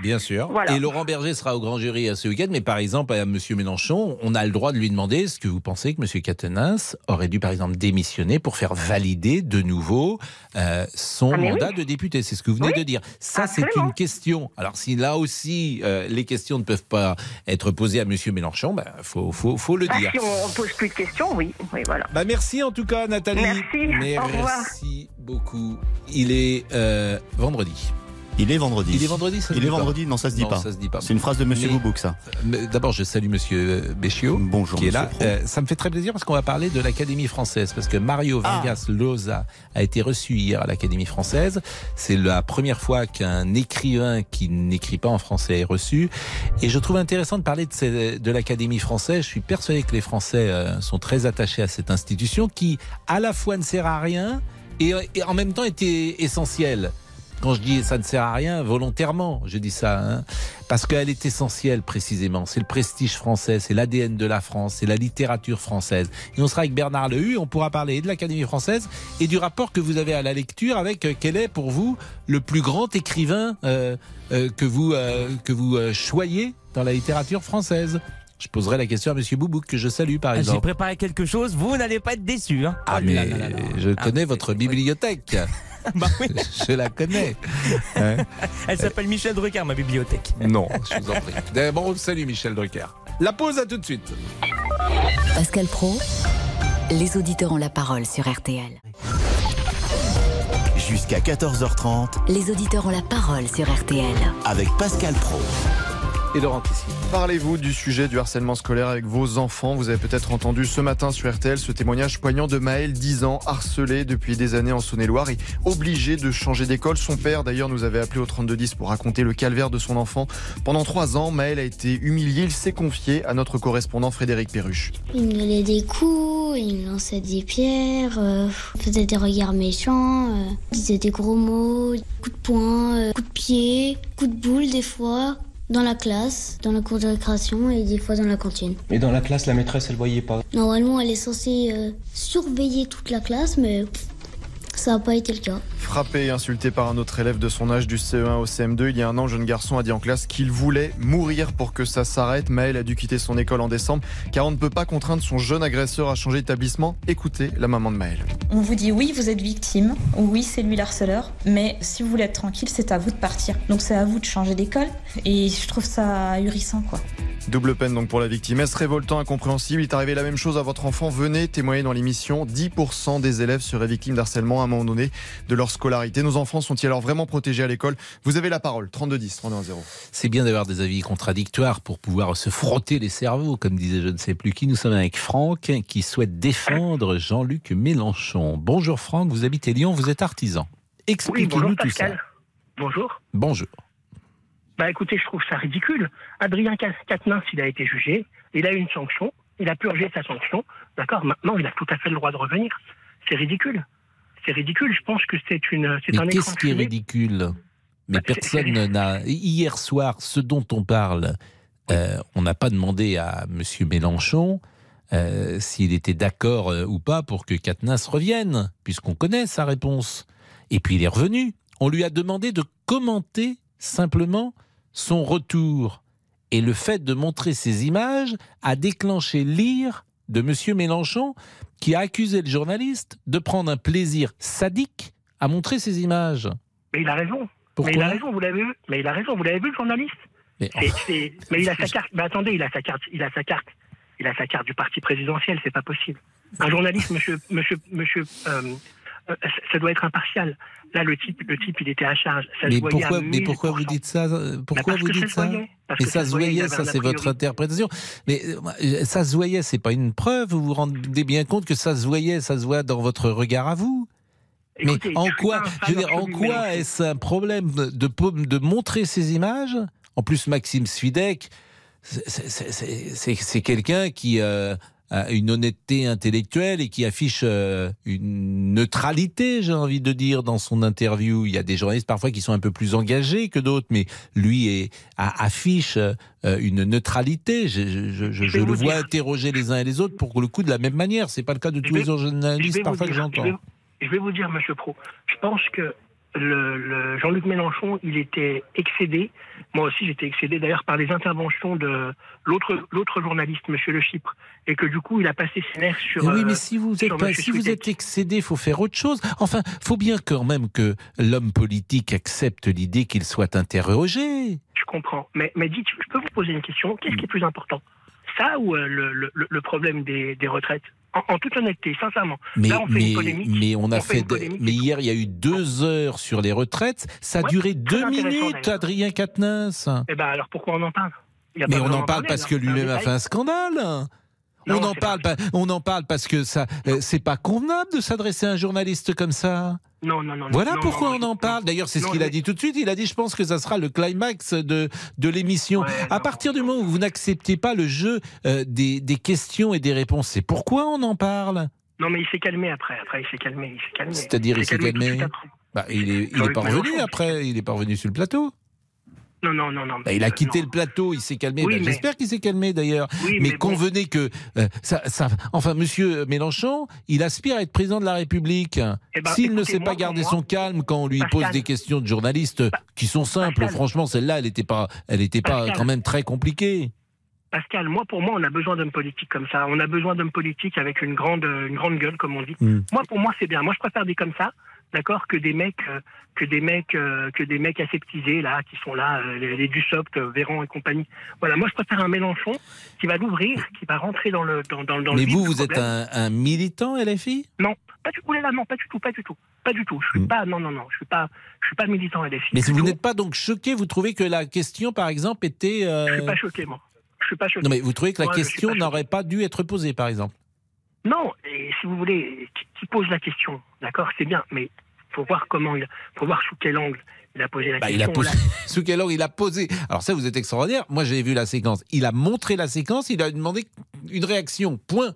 Bien sûr. Voilà. Et Laurent Berger sera au grand jury à ce week-end, mais par exemple, à M. Mélenchon, on a le droit de lui demander est-ce que vous pensez que M. Catenins aurait dû, par exemple, démissionner pour faire valider de nouveau euh, son Ah, mandat oui. de député C'est ce que vous venez Oui, de dire. Ça, c'est une question. Alors, si là aussi, euh, les questions ne peuvent pas être posées à M. Mélenchon, il faut, faut, faut le Ah, dire. si on, on pose plus de questions, oui, oui, voilà. Bah merci en tout cas Nathalie. Merci. Merci beaucoup. Il est euh, vendredi. Il est vendredi. Il est vendredi, ça se Il dit est pas. vendredi, non, ça se dit Non, pas. ça se dit pas. C'est une phrase de Monsieur Boubouk, ça. Mais D'abord, je salue Monsieur Béchiot, Bonjour, qui est là. Euh, ça me fait très plaisir parce qu'on va parler de l'Académie française, parce que Mario Ah. Vargas Llosa a été reçu hier à l'Académie française. C'est la première fois qu'un écrivain qui n'écrit pas en français est reçu. Et je trouve intéressant de parler de, ces- de l'Académie française. Je suis persuadé que les Français euh, sont très attachés à cette institution qui, à la fois, ne sert à rien et, et en même temps était essentielle. Quand je dis ça ne sert à rien, volontairement, je dis ça, hein, parce qu'elle est essentielle précisément. C'est le prestige français, c'est l'ADN de la France, c'est la littérature française. Et on sera avec Bernard Lehu on pourra parler de l'Académie française et du rapport que vous avez à la lecture avec euh, quel est pour vous le plus grand écrivain euh, euh, que vous, euh, que vous euh, choyez dans la littérature française? Je poserai la question à Monsieur Boubouk que je salue par Ah, J'ai exemple. préparé quelque chose, vous n'allez pas être déçus. Hein. Ah Oh mais là là là là. je Ah, connais votre bibliothèque. [laughs] Bah oui. je la connais. [laughs] Hein Elle s'appelle Michel Drucker, ma bibliothèque. non, je vous en prie. D'abord, salut Michel Drucker. La pause à tout de suite. Pascal Pro, les auditeurs ont la parole sur RTL. Jusqu'à 14h30 Les auditeurs ont la parole sur RTL. avec Pascal Pro. Et Laurent ici. Parlez-vous du sujet du harcèlement scolaire avec vos enfants? Vous avez peut-être entendu ce matin sur RTL ce témoignage poignant de Maël, 10 ans, harcelé depuis des années en Saône-et-Loire et obligé de changer d'école. Son père, d'ailleurs, nous avait appelé au 3210 pour raconter le calvaire de son enfant. Pendant trois ans, Maël a été humilié. Il s'est confié à notre correspondant Frédéric Perruche. Il me donnait des coups, il me lançait des pierres, euh, faisait des regards méchants, euh, disait des gros mots, coups de poing, euh, coups de pied, coups de boule des fois, dans la classe, dans la cour de récréation et des fois dans la cantine. Et dans la classe, la maîtresse, elle voyait pas. Normalement, elle est censée euh, surveiller toute la classe, mais pff, ça n'a pas été le cas. Frappé et insulté par un autre élève de son âge du CE1 au CM2, il y a un an, un jeune garçon a dit en classe qu'il voulait mourir pour que ça s'arrête. Maël a dû quitter son école en décembre car on ne peut pas contraindre son jeune agresseur à changer d'établissement. Écoutez la maman de Maël. On vous dit oui, vous êtes victime, oui, c'est lui l'harceleur, mais si vous voulez être tranquille, c'est à vous de partir. Donc c'est à vous de changer d'école, et je trouve ça ahurissant, quoi. Double peine donc pour la victime. Est-ce révoltant, incompréhensible? Il est arrivé la même chose à votre enfant. Venez témoigner dans l'émission. 10% des élèves seraient victimes d'harcèlement à un moment donné de leur scolarité. Nos enfants sont-ils alors vraiment protégés à l'école Vous avez la parole. 3210, 31 C'est bien d'avoir des avis contradictoires pour pouvoir se frotter les cerveaux, comme disait je ne sais plus qui. Nous sommes avec Franck qui souhaite défendre Jean-Luc Mélenchon. Bonjour Franck, vous habitez Lyon, vous êtes artisan. Expliquez-nous bonjour tout ça. Pascal. Bonjour. Bonjour. Bah écoutez, je trouve ça ridicule. Adrien Quatennens, il a été jugé, il a eu une sanction, il a purgé sa sanction, d'accord Maintenant, il a tout à fait le droit de revenir. C'est ridicule. C'est ridicule. Je pense que c'est une, c'est un qu'est-ce qui est ridicule? Mais Bah, personne n'a. Hier soir, ce dont on parle, euh, on n'a pas demandé à M. Mélenchon euh, s'il était d'accord euh, ou pas pour que Katnas revienne, puisqu'on connaît sa réponse. Et puis il est revenu. On lui a demandé de commenter simplement son retour. Et le fait de montrer ces images a déclenché l'ire de M. Mélenchon, qui a accusé le journaliste de prendre un plaisir sadique à montrer ces images. Mais il a raison. Pourquoi mais il a raison, vous l'avez vu. Mais il a raison, vous l'avez vu, le journaliste? Mais, il a sa carte. Mais attendez, il a sa carte. Il a sa carte. Il a sa carte du parti présidentiel. C'est pas possible. Un journaliste, monsieur, monsieur, monsieur, euh, ça- ça doit être impartial. Là, le type, le type, il était à charge. Ça Mais pourquoi, mais 1000%. pourquoi vous dites ça euh, Pourquoi parce vous dites ça voyait, Mais ça se voyait, ça c'est votre interprétation. Mais euh, euh, ça se voyait, c'est pas une preuve. Vous vous rendez bien compte que ça se voyait, ça se voit dans votre regard à vous. Écoutez, mais en quoi, je veux dire, en quoi est-ce un problème de, montrer ces images? En plus, Maxime Svidek, c'est- quelqu'un qui euh, une honnêteté intellectuelle et qui affiche euh, une neutralité, j'ai envie de dire, dans son interview. Il y a des journalistes parfois qui sont un peu plus engagés que d'autres, mais lui est, affiche euh, une neutralité. Je, le vois dire. interroger les uns et les autres pour le coup de la même manière. C'est pas le cas de tous vais- les autres journalistes parfois que j'entends. Je vais, je vais vous dire, Monsieur Pro, je pense que le, le Jean-Luc Mélenchon, il était excédé. Moi aussi, j'étais excédé d'ailleurs par les interventions de l'autre l'autre journaliste, Monsieur Le Chypre, et que du coup, il a passé ses nerfs sur. Mais oui, euh, mais si vous êtes sur pas, Monsieur si vous êtes excédé, il faut faire autre chose. Enfin, faut bien quand même que l'homme politique accepte l'idée qu'il soit interrogé. Je comprends. Mais, mais dites, je peux vous poser une question. Qu'est-ce qui est plus important? Ça ou euh, le, le- le problème des, des retraites? En, en toute honnêteté, sincèrement. Mais, Là, on fait mais, une polémique. mais on a on fait, une de- polémique. mais hier il y a eu deux heures sur les retraites. Ça a Ouais, duré deux minutes. Adrien Quatennens. Eh ben alors pourquoi on en parle? Mais on en parle parler, parce alors, que lui-même a fait un scandale. On en parle, pas- on en parle parce que ça, euh, c'est pas convenable de s'adresser à un journaliste comme ça. Non, non, non. Voilà non, pourquoi non, on en parle. D'ailleurs, c'est ce qu'il a dit tout de suite. Il a dit, je pense que ça sera le climax de, de l'émission. à partir du moment où vous n'acceptez pas le jeu euh, des, des questions et des réponses, c'est pourquoi on en parle? Non, mais il s'est calmé après. Après, il s'est calmé. Il s'est calmé. C'est-à-dire, il s'est calmé bah, Il est, il est Jean-Luc pas revenu Mélenchon. après. Il est pas revenu sur le plateau. Non, non, non, non. Bah, il a quitté le plateau, il s'est calmé. Oui, Bah, mais- J'espère qu'il s'est calmé d'ailleurs. Oui, mais mais bon. convenez que euh, ça, ça- enfin, Monsieur Mélenchon, il aspire à être président de la République. Eh ben, S'il ne sait pas garder moi, son calme quand on lui Pascal. pose des questions de journalistes qui sont simples, Pascal. franchement, celle-là, elle n'était pas, elle était pas Pascal. quand même très compliquée. Pascal, moi, pour moi, on a besoin d'hommes politiques comme ça. On a besoin d'hommes politiques avec une grande, euh, une grande gueule, comme on dit. Mm. Moi, pour moi, c'est bien. Moi, je préfère des comme ça, d'accord, que des mecs, euh, que des mecs, euh, que des mecs aseptisés là, qui sont là, euh, les, les Dussopt, Véran et compagnie. Voilà, moi, je préfère un Mélenchon qui va l'ouvrir, qui va rentrer dans le, dans, dans, dans Mais vous, vous êtes un, un militant LFI Non, pas du tout. Là, non, pas du tout, pas du tout, pas du tout. Je suis pas, non, non, non, je suis pas, je suis pas militant LFI. Mais si vous n'êtes pas donc choqué, vous trouvez que la question, par exemple, était. euh, Je suis pas choqué, moi. Je suis pas choqué. Non, mais vous trouvez que la Moi, question n'aurait pas dû être posée, par exemple? Non, si vous voulez, qui, pose la question, d'accord, c'est bien, mais faut voir comment il, faut voir sous quel angle il a posé la Bah, il question. a posé. [laughs] Sous quel angle il a posé Alors ça, vous êtes extraordinaire. Moi, j'ai vu la séquence. Il a montré la séquence. Il a demandé une réaction. Point.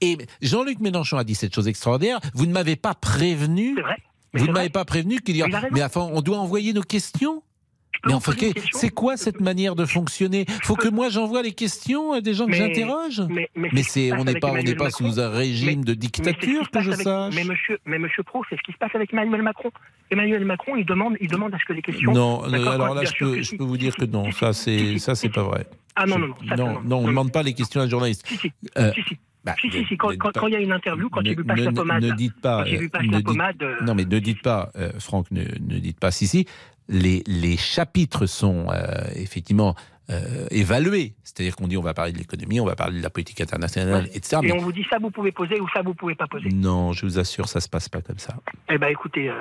Et Jean-Luc Mélenchon a dit cette chose extraordinaire. Vous ne m'avez pas prévenu. Vous ne m'avez pas prévenu qu'il y a. Mais enfin, on doit envoyer nos questions. Mais enfin, c'est quoi cette manière de fonctionner? Faut que moi j'envoie les questions à des gens que j'interroge? mais- c'est, on n'est pas, on n'est Emmanuel pas Macron. sous un régime Mais- de dictature que je avec- sache. Mais monsieur, mais monsieur Pro, c'est ce qui se passe avec Emmanuel Macron. Emmanuel Macron, il demande, il demande à ce que les questions. Non, D'accord, alors là, je peux, je vous dire que non, ça c'est, ça c'est pas vrai. Ah non, non, non, ça, non, non, non, on ne demande pas les questions à un journaliste. Si, si. Euh, Si, si. bah, Si, si, ne- si, quand ne- quand- quand il y a une interview, quand il lui passe ne, la ne- pommade. Ne dites pas. Quand il lui euh, passe ne la dites- pommade. euh, Non, mais ne dites pas, euh, Franck, ne, ne dites pas. Si, si, les, les chapitres sont euh, effectivement euh, évalués. C'est-à-dire qu'on dit on va parler de l'économie, on va parler de la politique internationale, etc. Et Mais on vous dit ça, vous pouvez poser ou ça, vous pouvez pas poser. non, je vous assure, ça se passe pas comme ça. Eh ben, écoutez, euh,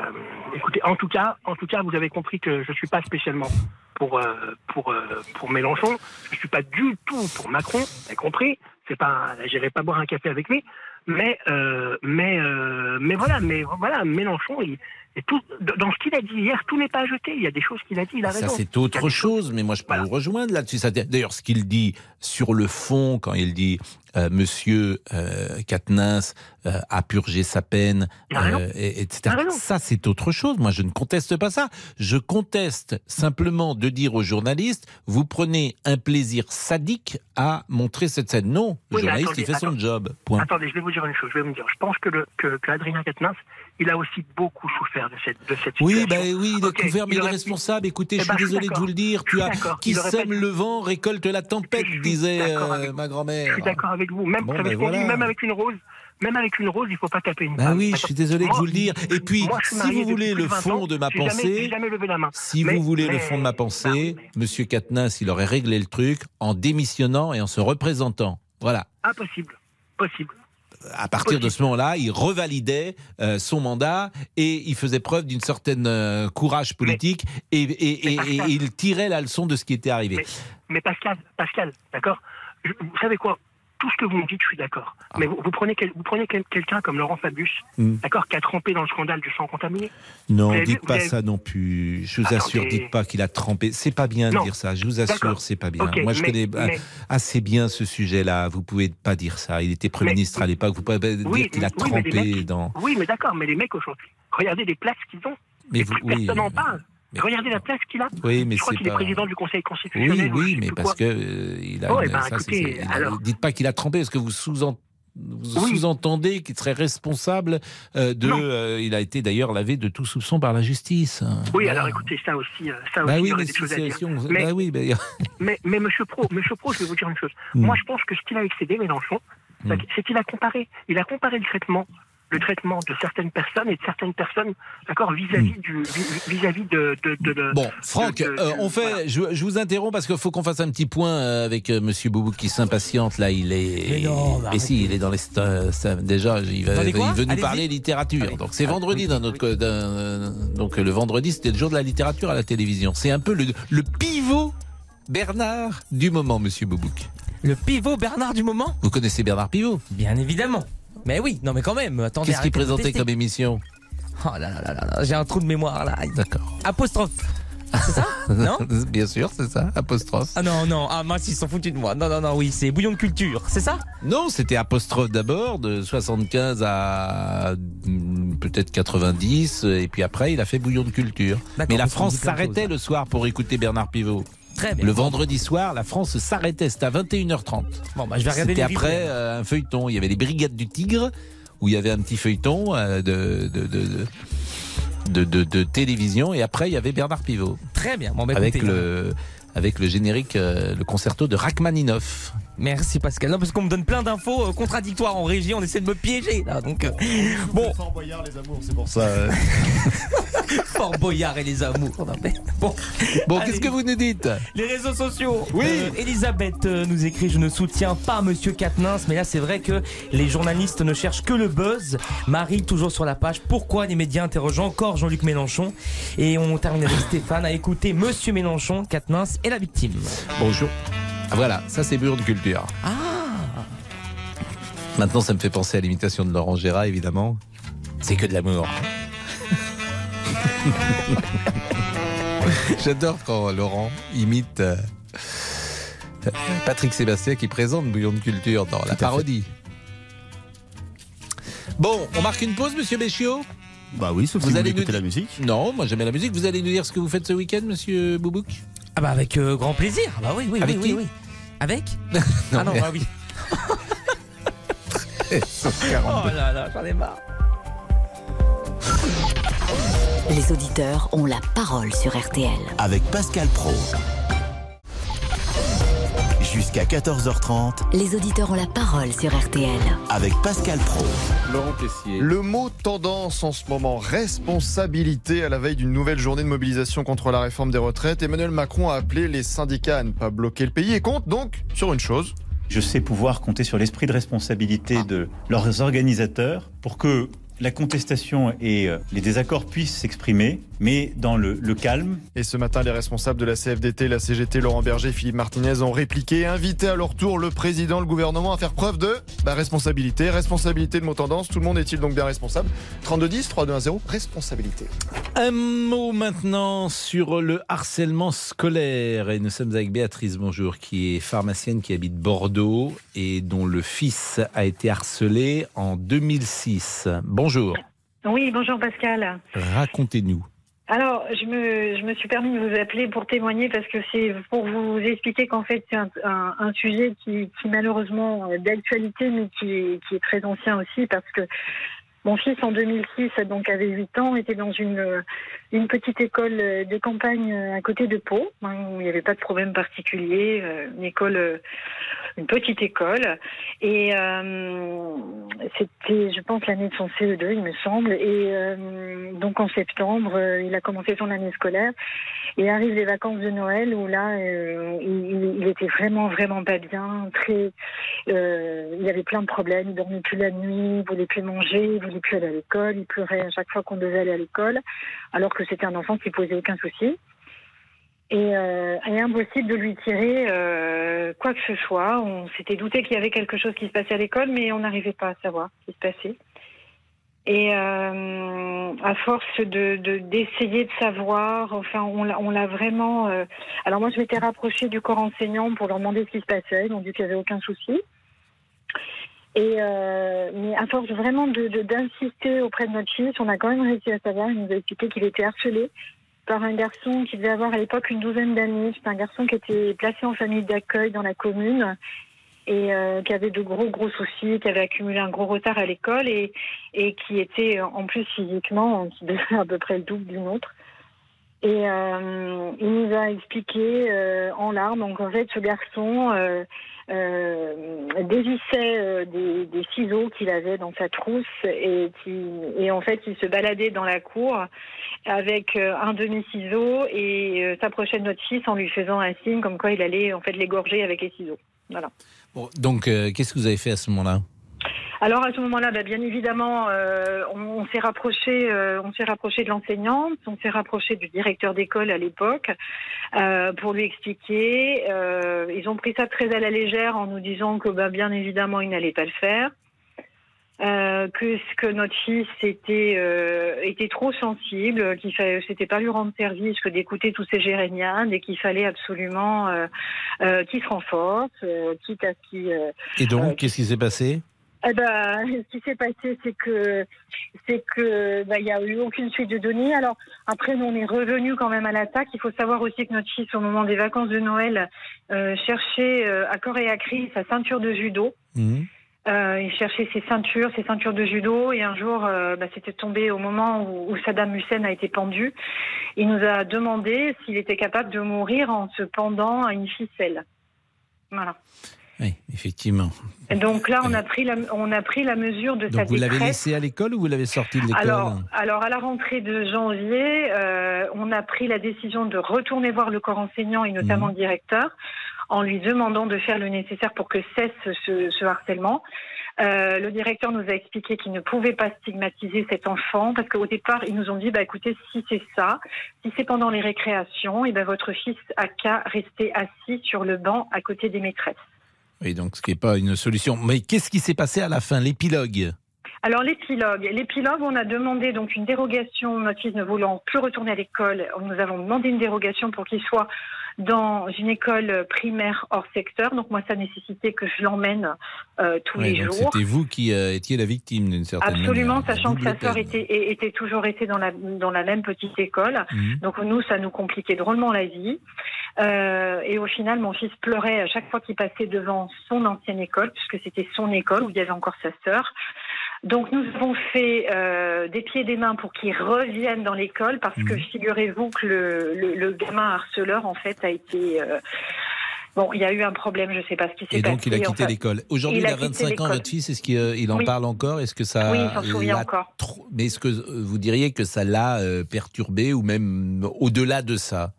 écoutez, en tout cas, en tout cas, vous avez compris que je suis pas spécialement pour euh, pour pour Mélenchon. Je suis pas du tout pour Macron. Vous avez compris C'est pas, j'irai pas boire un café avec lui. Mais mais mais voilà, mais voilà, Mélenchon, il, et tout, dans ce qu'il a dit hier, tout n'est pas à jeter. Il y a des choses qu'il a dit, il a Ça, raison. c'est autre chose, mais moi, je peux vous rejoindre là-dessus. Ça- D'ailleurs, ce qu'il dit sur le fond, quand il dit euh, Monsieur euh, Quatennens euh, a purgé sa peine, a euh, et- etc. a. Ça, c'est autre chose. Moi, je ne conteste pas ça. Je conteste simplement de dire aux journalistes vous prenez un plaisir sadique à montrer cette scène. Non, le Oui, journaliste, attendez, il fait son job. Point. Attendez, je vais vous dire une chose. Je vais vous dire. Je pense que le que, que Adrien Quatennens, il a aussi beaucoup souffert de cette de cette Oui, situation. bah oui, il est Ok, couvert, mais il est responsable. Écoutez, Eh je ben, suis je suis désolé de vous le dire. Tu as qui sème le vent récolte la tempête, disait euh, ma grand-mère. Je suis d'accord avec vous. Même, Bon, ben voilà. même avec une rose, même avec une rose, il faut pas taper une Bah femme. oui, je suis désolé de vous le dire. Et puis, moi, si vous voulez le plus de 20 fond ans, de ma jamais- pensée, jamais si Mais- vous voulez le mais- fond de ma pensée, Monsieur Katnas, il aurait réglé le truc en démissionnant et en se représentant. Voilà. Impossible. Possible. à partir de ce moment-là, il revalidait euh, son mandat et il faisait preuve d'une certaine euh, courage politique et, et- et- et il tirait la leçon de ce qui était arrivé. Mais, mais Pascal, Pascal, d'accord? Vous savez quoi? Tout ce que vous me dites, je suis d'accord. Mais vous, vous prenez, quel- vous prenez quel- quelqu'un comme Laurent Fabius, Ah. Hmm. d'accord, qui a trempé dans le scandale du sang contaminé. Non, vu- dites pas avez- ça non plus. Je vous Attendez. assure, dites pas qu'il a trempé. C'est pas bien de dire ça. Je vous assure, c'est pas bien. Moi, je mais- connais mais- assez bien ce sujet-là. Vous pouvez pas dire ça. Il était Premier Mais- ministre à l'époque. Vous pouvez pas dire Oui, qu'il a oui, mais trempé mecs- dans. Oui, mais d'accord, mais les mecs aujourd'hui, regardez les places qu'ils ont. Mais vous- oui, personne n'en parle. Regardez la place qu'il a. Oui, mais je crois c'est qu'il est pas- président du Conseil Oui, constitutionnel. oui, sais mais parce quoi. que euh, il a. Oh, eh une- ben, ça, écoutez, c'est- il a- alors- Dites pas qu'il a trempé, parce que vous sous-entendez. Vous Oui. sous-entendez qu'il serait responsable euh, de. Euh, il a été d'ailleurs lavé de tout soupçon par la justice. Oui, Voilà. alors écoutez, ça aussi, ça Bah aussi, oui, mais des choses à c'est- dire. on- Mais, bah oui, [laughs] mais, mais Monsieur Pro, Monsieur Pro, je vais vous dire une chose. Hmm. Moi, je pense que ce qu'il a excédé, Mélenchon, Hmm. c'est qu'il a comparé. Il a comparé le traitement, le traitement de certaines personnes et de certaines personnes, d'accord, vis-à-vis du, vis- vis-à-vis de, de, de, de- Hmm. Bon, Franck, de- euh, on fait. Je, je vous interromps parce qu'il faut qu'on fasse un petit point euh, avec euh, Monsieur Boubou qui s'impatiente. Là, il est. Mais non, mais si, il est dans les. ça- déjà, il, va, il veut nous Allez-y. parler littérature. Donc c'est vendredi d'un autre. d'un- Donc le vendredi, c'était le jour de la littérature à la télévision. C'est un peu le, le pivot Bernard du moment, Monsieur Boubouk. Le pivot Bernard du moment? Vous connaissez Bernard Pivot? Bien évidemment. Mais oui, non mais quand même, attendez. Qu'est-ce qu'il présentait comme émission Oh là là là là là, j'ai un trou de mémoire là. D'accord. Apostrophe. C'est ça [laughs] Non Bien sûr, c'est ça. Apostrophe. Ah non, non, ah mince, ils sont foutus de moi. Non, non, non, oui, c'est bouillon de culture, c'est ça Non, c'était apostrophe d'abord, de 75 à mm, peut-être 90, et puis après, il a fait bouillon de culture. Mais la France s'arrêtait le soir pour écouter Bernard Pivot. Le vendredi soir, la France s'arrêtait, c'était à 21h30. Bon, bah je vais regarder C'était après euh, un feuilleton. Il y avait les Brigades du Tigre, où il y avait un petit feuilleton euh, de, de, de, de, de- de- de télévision, et après, il y avait Bernard Pivot. Très bien. Bon, bah, avec, écoutez, le, avec le générique, euh, le concerto de Rachmaninoff. Merci Pascal. Non, parce qu'on me donne plein d'infos euh, contradictoires en régie, on essaie de me piéger là. Donc, euh, bon. Fort Boyard, les amours, c'est pour ça. [laughs] Fort Boyard et les amours. Non, mais bon. Bon, qu'est-ce que vous nous dites? Les réseaux sociaux. Oui. Euh, Elisabeth euh, nous écrit Je ne soutiens pas Monsieur Quatennens, mais là c'est vrai que les journalistes ne cherchent que le buzz. Marie, toujours sur la page Pourquoi les médias interrogent encore Jean-Luc Mélenchon? Et on termine avec [laughs] Stéphane à écouter Monsieur Mélenchon, Quatennens et la victime. Bonjour. Ah, voilà, ça c'est Bure de culture. Ah Maintenant, ça me fait penser à l'imitation de Laurent Gérard, évidemment. C'est que de l'amour. [laughs] J'adore quand Laurent imite euh, Patrick Sébastien qui présente Bouillon de culture dans la parodie. Bon, on marque une pause, monsieur Béchiot? Bah oui, sauf si vous nous écouter la musique. Non, moi j'aime la musique. Vous allez nous dire ce que vous faites ce week-end, monsieur Boubouk? Ah bah avec euh, grand plaisir. Ah Bah oui, oui, Avec oui, qui oui, oui. Avec [laughs] Non, Ah non, mais- bah oui. Oh là là, j'en ai marre. Les auditeurs ont la parole sur RTL. Avec Pascal Pro. Jusqu'à 14h30 Les auditeurs ont la parole sur RTL. avec Pascal Pro. Laurent Tessier. Le mot tendance en ce moment, responsabilité à la veille d'une nouvelle journée de mobilisation contre la réforme des retraites. Emmanuel Macron a appelé les syndicats à ne pas bloquer le pays et compte donc sur une chose. Je sais pouvoir compter sur l'esprit de responsabilité de leurs organisateurs pour que la contestation et euh, les désaccords puissent s'exprimer, mais dans le, le calme. Et ce matin, les responsables de la CFDT, la CGT, Laurent Berger et Philippe Martinez ont répliqué invité à leur tour le président, le gouvernement à faire preuve de bah, responsabilité. Responsabilité de mot tendance. Tout le monde est-il donc bien responsable? 32-10, 3-2-1-0, responsabilité. Un mot maintenant sur le harcèlement scolaire. Et nous sommes avec Béatrice, bonjour, qui est pharmacienne qui habite Bordeaux et dont le fils a été harcelé en 2006. Bonjour, Oui, bonjour Pascal. racontez-nous. Alors, je me, je me suis permis de vous appeler pour témoigner parce que c'est pour vous expliquer qu'en fait, c'est un, sujet qui, qui malheureusement d'actualité, mais qui est, qui est très ancien aussi parce que mon fils en 2006, donc avait 8 ans, était dans une, une petite école euh, de campagne euh, à côté de Pau, hein, où il n'y avait pas de problème particulier, euh, une école, une petite école. Et c'était, je pense, l'année de son CE2, il me semble. Et donc en septembre, il a commencé son année scolaire. Et arrivent les vacances de Noël où là, il, était vraiment, vraiment pas bien. Très, il avait plein de problèmes. Il dormait plus la nuit, il voulait plus manger, il voulait plus aller à l'école. Il pleurait à chaque fois qu'on devait aller à l'école, alors que c'était un enfant qui posait aucun souci. Et, euh, et impossible de lui tirer euh, quoi que ce soit. On s'était douté qu'il y avait quelque chose qui se passait à l'école, mais on n'arrivait pas à savoir ce qui se passait. Et euh, à force de de- d'essayer de, savoir, enfin, on l'a vraiment. euh, Alors moi, je m'étais rapprochée du corps enseignant pour leur demander ce qui se passait. Ils ont dit qu'il n'y avait aucun souci. Et euh, mais à force vraiment de de- d'insister auprès de notre fils, on a quand même réussi à savoir. Il nous a expliqué qu'il était harcelé par un garçon qui devait avoir à l'époque une douzaine d'années. C'est un garçon qui était placé en famille d'accueil dans la commune et euh, qui avait de gros gros soucis, qui avait accumulé un gros retard à l'école et, et qui était en plus physiquement, qui devait [laughs] à peu près le double d'une autre. Et euh, il nous a expliqué euh, en larmes, donc en fait ce garçon euh, euh, dévissait des, ciseaux qu'il avait dans sa trousse et, qui, en fait il se baladait dans la cour avec un demi-ciseau et s'approchait de notre fils en lui faisant un signe comme quoi il allait en fait l'égorger avec les ciseaux. Voilà. Bon, donc, qu'est-ce que vous avez fait à ce moment-là? Alors à ce moment-là, bah, bien évidemment, euh, on, s'est rapproché, euh, on s'est rapproché de l'enseignante, on s'est rapproché du directeur d'école à l'époque euh, pour lui expliquer. Ils ont pris ça très à la légère en nous disant que bah, bien évidemment, ils n'allaient pas le faire. Euh, que ce que notre fils était euh, était trop sensible, qu'il fallait c'était pas lui rendre service que d'écouter tous ces géréniades et qu'il fallait absolument euh, qu'il se renforce, quitte à ce euh, Et donc, qu'est-ce qui s'est passé? Eh ben, ce qui s'est passé, c'est que c'est que bah, il y a eu aucune suite de données. Alors après, nous on est revenu quand même à l'attaque. Il faut savoir aussi que notre fils, au moment des vacances de Noël, euh, cherchait euh, à corps et à cri sa ceinture de judo. Mhm. Euh, il cherchait ses ceintures, ses ceintures de judo, et un jour, euh, bah, c'était tombé au moment où, où Saddam Hussein a été pendu. Il nous a demandé s'il était capable de mourir en se pendant à une ficelle. Voilà. Oui, effectivement. Donc là, on a pris la, on a pris la mesure de sa Donc, vous l'avez laissé à l'école ou vous l'avez sorti de l'école Alors, alors, à la rentrée de janvier, euh, on a pris la décision de retourner voir le corps enseignant et notamment le directeur en lui demandant de faire le nécessaire pour que cesse ce, ce harcèlement. Euh, le directeur nous a expliqué qu'il ne pouvait pas stigmatiser cet enfant parce qu'au départ, ils nous ont dit bah, écoutez, si c'est ça, si c'est pendant les récréations, et ben votre fils a qu'à rester assis sur le banc à côté des maîtresses. Oui, donc ce qui n'est pas une solution. Mais qu'est-ce qui s'est passé à la fin, l'épilogue? Alors l'épilogue, l'épilogue, on a demandé donc une dérogation, notre ne voulant plus retourner à l'école, nous avons demandé une dérogation pour qu'il soit dans une école primaire hors secteur. Donc moi, ça nécessitait que je l'emmène euh, tous Oui, les jours. C'était vous qui euh, étiez la victime d'une certaine Absolument, manière. sachant que sa sœur était, était toujours été dans la, dans la même petite école. Mhm. Donc nous, ça nous compliquait drôlement la vie. Euh, et au final, mon fils pleurait à chaque fois qu'il passait devant son ancienne école, puisque c'était son école où il y avait encore sa sœur. Donc nous avons fait euh, des pieds et des mains pour qu'il revienne dans l'école, parce que figurez-vous que le, le, le gamin harceleur, en fait, a été... euh, Bon, il y a eu un problème, je ne sais pas ce qui s'est Et passé. donc il a quitté l'école. Aujourd'hui, il, a quitté 25 ans, votre fils. Est-ce qu'il euh, il en Oui. parle encore? Est-ce que ça Oui, il s'en souvient encore. Mais est-ce que vous diriez que ça l'a perturbé ou même au-delà de ça?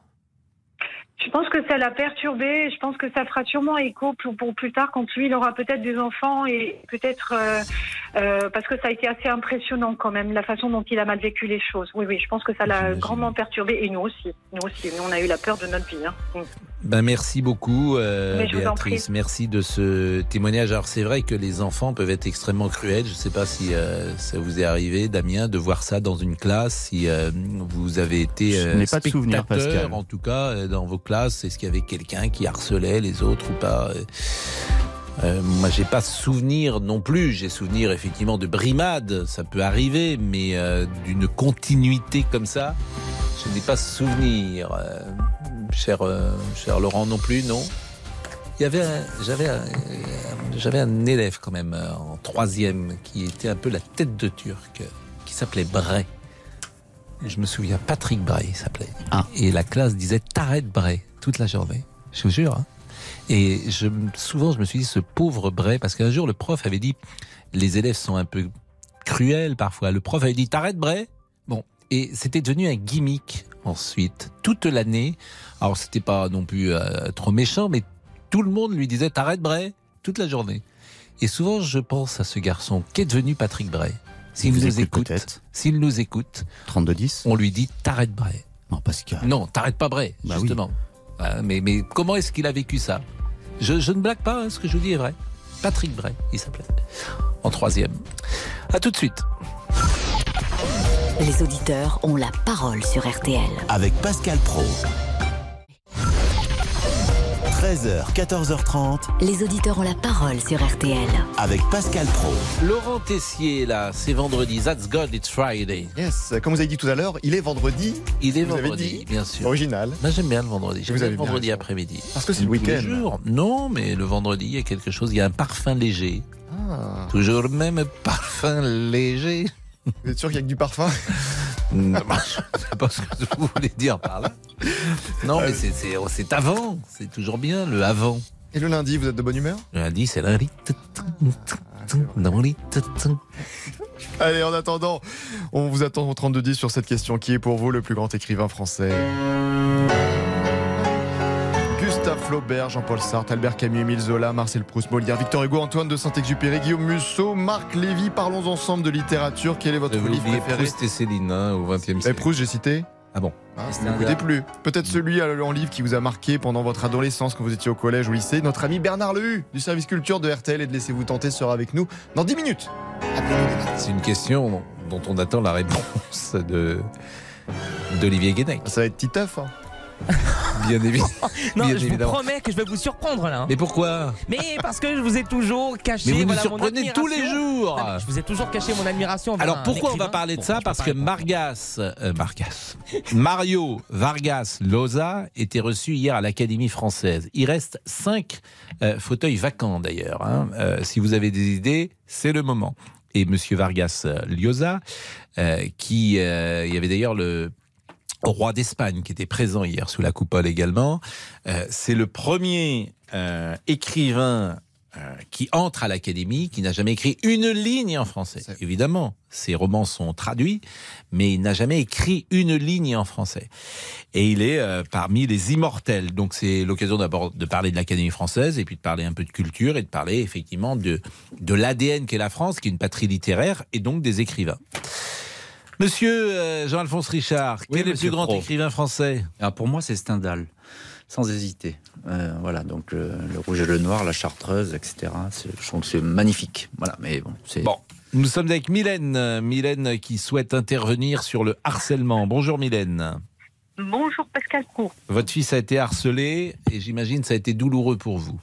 Je pense que ça l'a perturbé. Je pense que ça fera sûrement écho pour, pour plus tard quand lui il aura peut-être des enfants et peut-être euh, euh, parce que ça a été assez impressionnant quand même la façon dont il a mal vécu les choses. Oui, oui, je pense que ça l'a grandement perturbé et nous aussi, nous aussi. Nous on a eu la peur de notre vie. hein. Ben merci beaucoup, euh. Béatrice. Merci de ce témoignage. Alors c'est vrai que les enfants peuvent être extrêmement cruels. Je ne sais pas si euh, ça vous est arrivé, Damien, de voir ça dans une classe. Si euh, vous avez été Je euh, pas de souvenir, spectateur, Pascal. en tout cas, euh, dans vos classes. Est-ce qu'il y avait quelqu'un qui harcelait les autres ou pas Euh, euh, moi, j'ai pas souvenir non plus. J'ai souvenir effectivement de brimades, ça peut arriver, mais euh, d'une continuité comme ça, je n'ai pas souvenir. Euh, cher, euh, cher Laurent non plus, non. Il y avait, un- j'avais, un, j'avais un élève quand même euh, en troisième qui était un peu la tête de Turc, qui s'appelait Bray. je me souviens, Patrick Bray s'appelait. Et la classe disait t'arrêtes Bray toute la journée. Je vous jure. hein. Et je, souvent, je me suis dit, ce pauvre Bray, parce qu'un jour, le prof avait dit, les élèves sont un peu cruels parfois. Le prof avait dit, t'arrêtes Bray? Bon. Et c'était devenu un gimmick ensuite, toute l'année. Alors, c'était pas non plus euh, trop méchant, mais tout le monde lui disait, t'arrêtes Bray toute la journée. Et souvent, je pense à ce garçon. Qu'est devenu Patrick Bray S'il nous écoute écoute, s'il nous écoute, 32-10 on lui dit t'arrêtes Bray. Non, Pascal. Non, t'arrêtes pas Bray, Bah justement. Voilà, mais, mais comment est-ce qu'il a vécu ça? Je, je ne blague pas, hein, ce que je vous dis est vrai. Patrick Bray, il s'appelait. En troisième. À tout de suite. Les auditeurs ont la parole sur RTL. Avec Pascal Pro. 13h, 14h30. Les auditeurs ont la parole sur RTL. Avec Pascal Pro. Laurent Tessier, là, c'est vendredi. That's God, it's Friday. Yes, comme vous avez dit tout à l'heure, il est vendredi. Il est Vous avez vendredi, dit bien sûr. Original. Moi, j'aime bien le vendredi. J'aime Vous bien avez le bien vendredi après-midi. Parce que c'est le week-end. Non, mais le vendredi, il y a quelque chose. Il y a un parfum léger. Ah. Toujours le même parfum léger. Vous êtes sûr qu'il y a que du parfum? Non, [laughs] je sais pas ce que vous voulez dire par là. Non, mais c'est- c'est avant. C'est toujours bien, le avant. Et le lundi, vous êtes de bonne humeur? Le lundi, c'est lundi. Lit. Allez, en attendant, on vous attend au 3210 sur cette question. Qui est pour vous le plus grand écrivain français? Gustave Flaubert, Jean-Paul Sartre, Albert Camus, Émile Zola, Marcel Proust, Molière, Victor Hugo, Antoine de Saint-Exupéry, Guillaume Musso, Marc Lévy. Parlons ensemble de littérature. Quel est votre Vous livre préféré Proust et Céline hein, au XXe Et siècle. Proust, j'ai cité Ah bon Ah, vous n'écoutez plus. Peut-être celui euh, en livre qui vous a marqué pendant votre adolescence quand vous étiez au collège ou au lycée. Notre ami Bernard Lehu du service culture de RTL et de Laissez-vous tenter sera avec nous dans 10 minutes. C'est une question dont on attend la réponse de d'Olivier Guénec. Ça va être Titeuf. hein. [laughs] Bien évidemment. Non, [laughs] Bien je vous évidemment. promets que je vais vous surprendre là. hein. Mais pourquoi? Mais parce que je vous ai toujours caché. Mais vous voilà, surprenez tous les jours. Non, Je vous ai toujours caché mon admiration. Alors pourquoi on va parler de Bon, ça Parce que. Margas, euh, Margas, Mario Vargas Llosa était reçu hier à l'Académie française. Il reste cinq euh, fauteuils vacants d'ailleurs. hein. Euh, si vous avez des idées, c'est le moment. Et Monsieur Vargas euh, Llosa, euh, qui euh, il y avait d'ailleurs le roi d'Espagne qui était présent hier sous la coupole également. Euh, c'est le premier euh, écrivain euh, qui entre à l'Académie, qui n'a jamais écrit une ligne en français. Évidemment, ses romans sont traduits, mais il n'a jamais écrit une ligne en français. Et il est euh, parmi les immortels. Donc c'est l'occasion d'abord de parler de l'Académie française, et puis de parler un peu de culture, et de parler effectivement de, de l'ADN qu'est la France, qui est une patrie littéraire, et donc des écrivains. Monsieur euh, Jean-Alphonse Richard, Oui, quel est le plus grand Pro. écrivain français? Ah, Pour moi, c'est Stendhal, sans hésiter. Euh, voilà, donc le, le rouge et le noir, la chartreuse, etc. C'est- Je trouve que c'est magnifique. Voilà, mais bon, c'est. Bon, nous sommes avec Mylène, euh, Mylène qui souhaite intervenir sur le harcèlement. Bonjour Mylène. Bonjour Pascal Pro. Votre fils a été harcelé et j'imagine ça a été douloureux pour vous.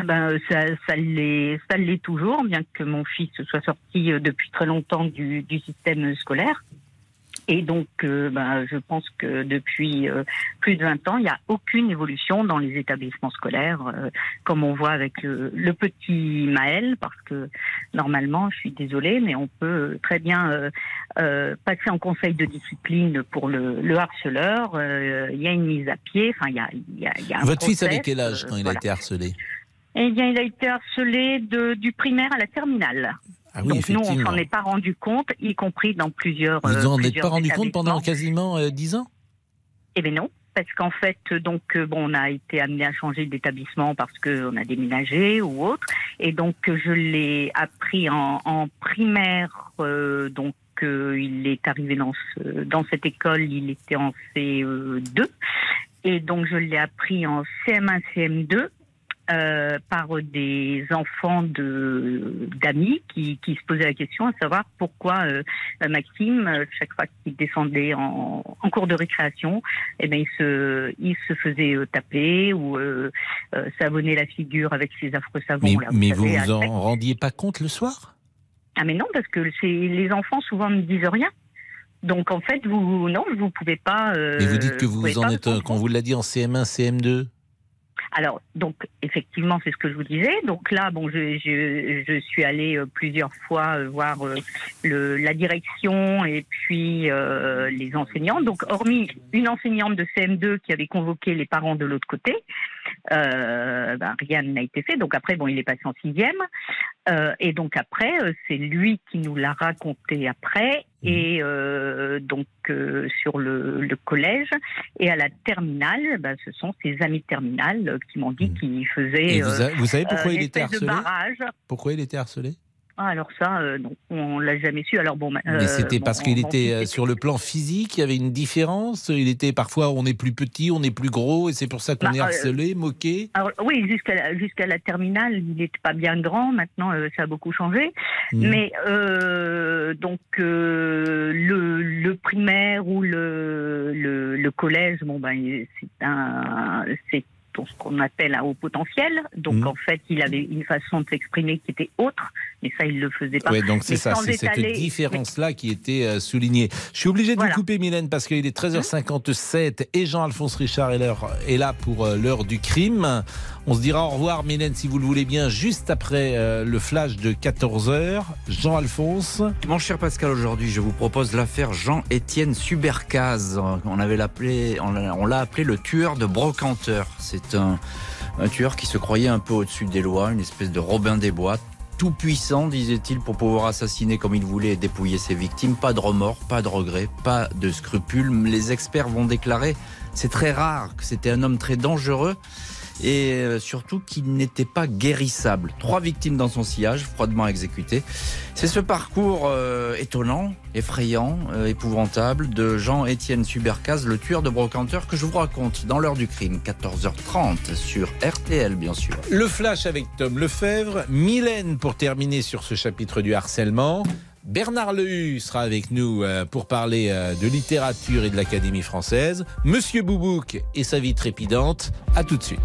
Ah Ben, euh, ça, ça l'est ça l'est toujours, bien que mon fils soit sorti euh, depuis très longtemps du, du système scolaire. Et donc, euh, ben, je pense que depuis euh, plus de 20 ans, il n'y a aucune évolution dans les établissements scolaires, euh, comme on voit avec le, le petit Maël, parce que normalement, je suis désolée, mais on peut très bien euh, euh, passer en conseil de discipline pour le, le harceleur. Euh, Il y a une mise à pied, enfin, il y a, y a- y a un Votre fils avait quel âge euh, quand il a été harcelé? Eh bien, il a été harcelé de, du primaire à la terminale. Ah oui, Donc nous, on s'en est pas rendu compte, y compris dans plusieurs. Vous euh, en êtes pas rendu compte pendant quasiment euh, 10 ans? Eh bien non, parce qu'en fait, donc euh, bon, on a été amené à changer d'établissement parce qu'on a déménagé ou autre, et donc euh, je l'ai appris en, en primaire. euh, donc euh, il est arrivé dans ce, dans cette école, il était en CE2, et donc je l'ai appris en CM1, CM2. Euh, par des enfants de d'amis qui, qui se posaient la question à savoir pourquoi euh, euh, Maxime chaque fois qu'il descendait en, en cours de récréation eh ben il se il se faisait taper ou euh, savonner la figure avec ses affreux savons Mais, là, mais vous savez, vous en rendiez pas compte le soir? Ah mais non parce que les enfants souvent ne disent rien. Donc en fait vous non vous pouvez pas Mais vous dites que vous pouvez en êtes, qu'on vous l'a dit en CM1, CM2 Alors, donc, effectivement, c'est ce que je vous disais. Donc là, bon, je, je, je suis allée euh, plusieurs fois euh, voir euh, le, la direction et puis les enseignants. Donc, hormis une enseignante de CM2 qui avait convoqué les parents de l'autre côté, euh, ben, rien n'a été fait. Donc après, bon, il est passé en sixième. Euh, et donc après, euh, c'est lui qui nous l'a raconté après. Et euh, donc sur le, le collège et à la terminale, ben, ce sont ses amis de terminale euh, qui m'ont dit qu'il faisait. Et vous, a- vous savez pourquoi il était harcelé? Pourquoi il était harcelé? Ah, alors ça, euh, non, on l'a jamais su. Alors bon, Mais euh, c'était bon, parce qu'il était euh, sur le plan physique, il y avait une différence? Il était parfois, on est plus petit, on est plus gros, et c'est pour ça qu'on Bah, est euh, harcelé, moqué? Alors, oui, jusqu'à la, jusqu'à la terminale, il n'était pas bien grand. Maintenant, ça a beaucoup changé. Mhm. Mais donc le, le primaire ou le, le, le collège, bon ben c'est un c'est ce qu'on appelle un haut potentiel. Donc Mhm. en fait, il avait une façon de s'exprimer qui était autre, mais ça il le faisait pas. Ouais, donc c'est ça, c'est cette différence-là qui était euh, soulignée. Je suis obligé de Voilà. vous couper, Mylène, parce qu'il est 13h57 et Jean-Alphonse Richard est, là pour euh, l'heure du crime. On se dira au revoir, Mylène, si vous le voulez bien, juste après euh, le flash de 14h. Jean-Alphonse. Mon cher Pascal, aujourd'hui, je vous propose l'affaire Jean-Étienne Subercaz. On avait l'appelé, on l'a appelé le tueur de brocanteur. C'est un, un tueur qui se croyait un peu au-dessus des lois, une espèce de Robin des Bois, tout puissant, disait-il, pour pouvoir assassiner comme il voulait et dépouiller ses victimes. Pas de remords, pas de regrets, pas de scrupules. Les experts vont déclarer, c'est très rare, que c'était un homme très dangereux et euh, surtout qu'il n'était pas guérissable. Trois victimes dans son sillage, froidement exécutées. C'est ce parcours euh, étonnant, effrayant, euh, épouvantable de Jean-Étienne Subercaz, le tueur de brocanteur, que je vous raconte dans l'heure du crime, 14h30, sur RTL bien sûr. Le flash avec Tom Lefebvre. Mylène pour terminer sur ce chapitre du harcèlement. Bernard Lehu sera avec nous euh, pour parler euh, de littérature et de l'Académie française. Monsieur Boubouk et sa vie trépidante. À tout de suite.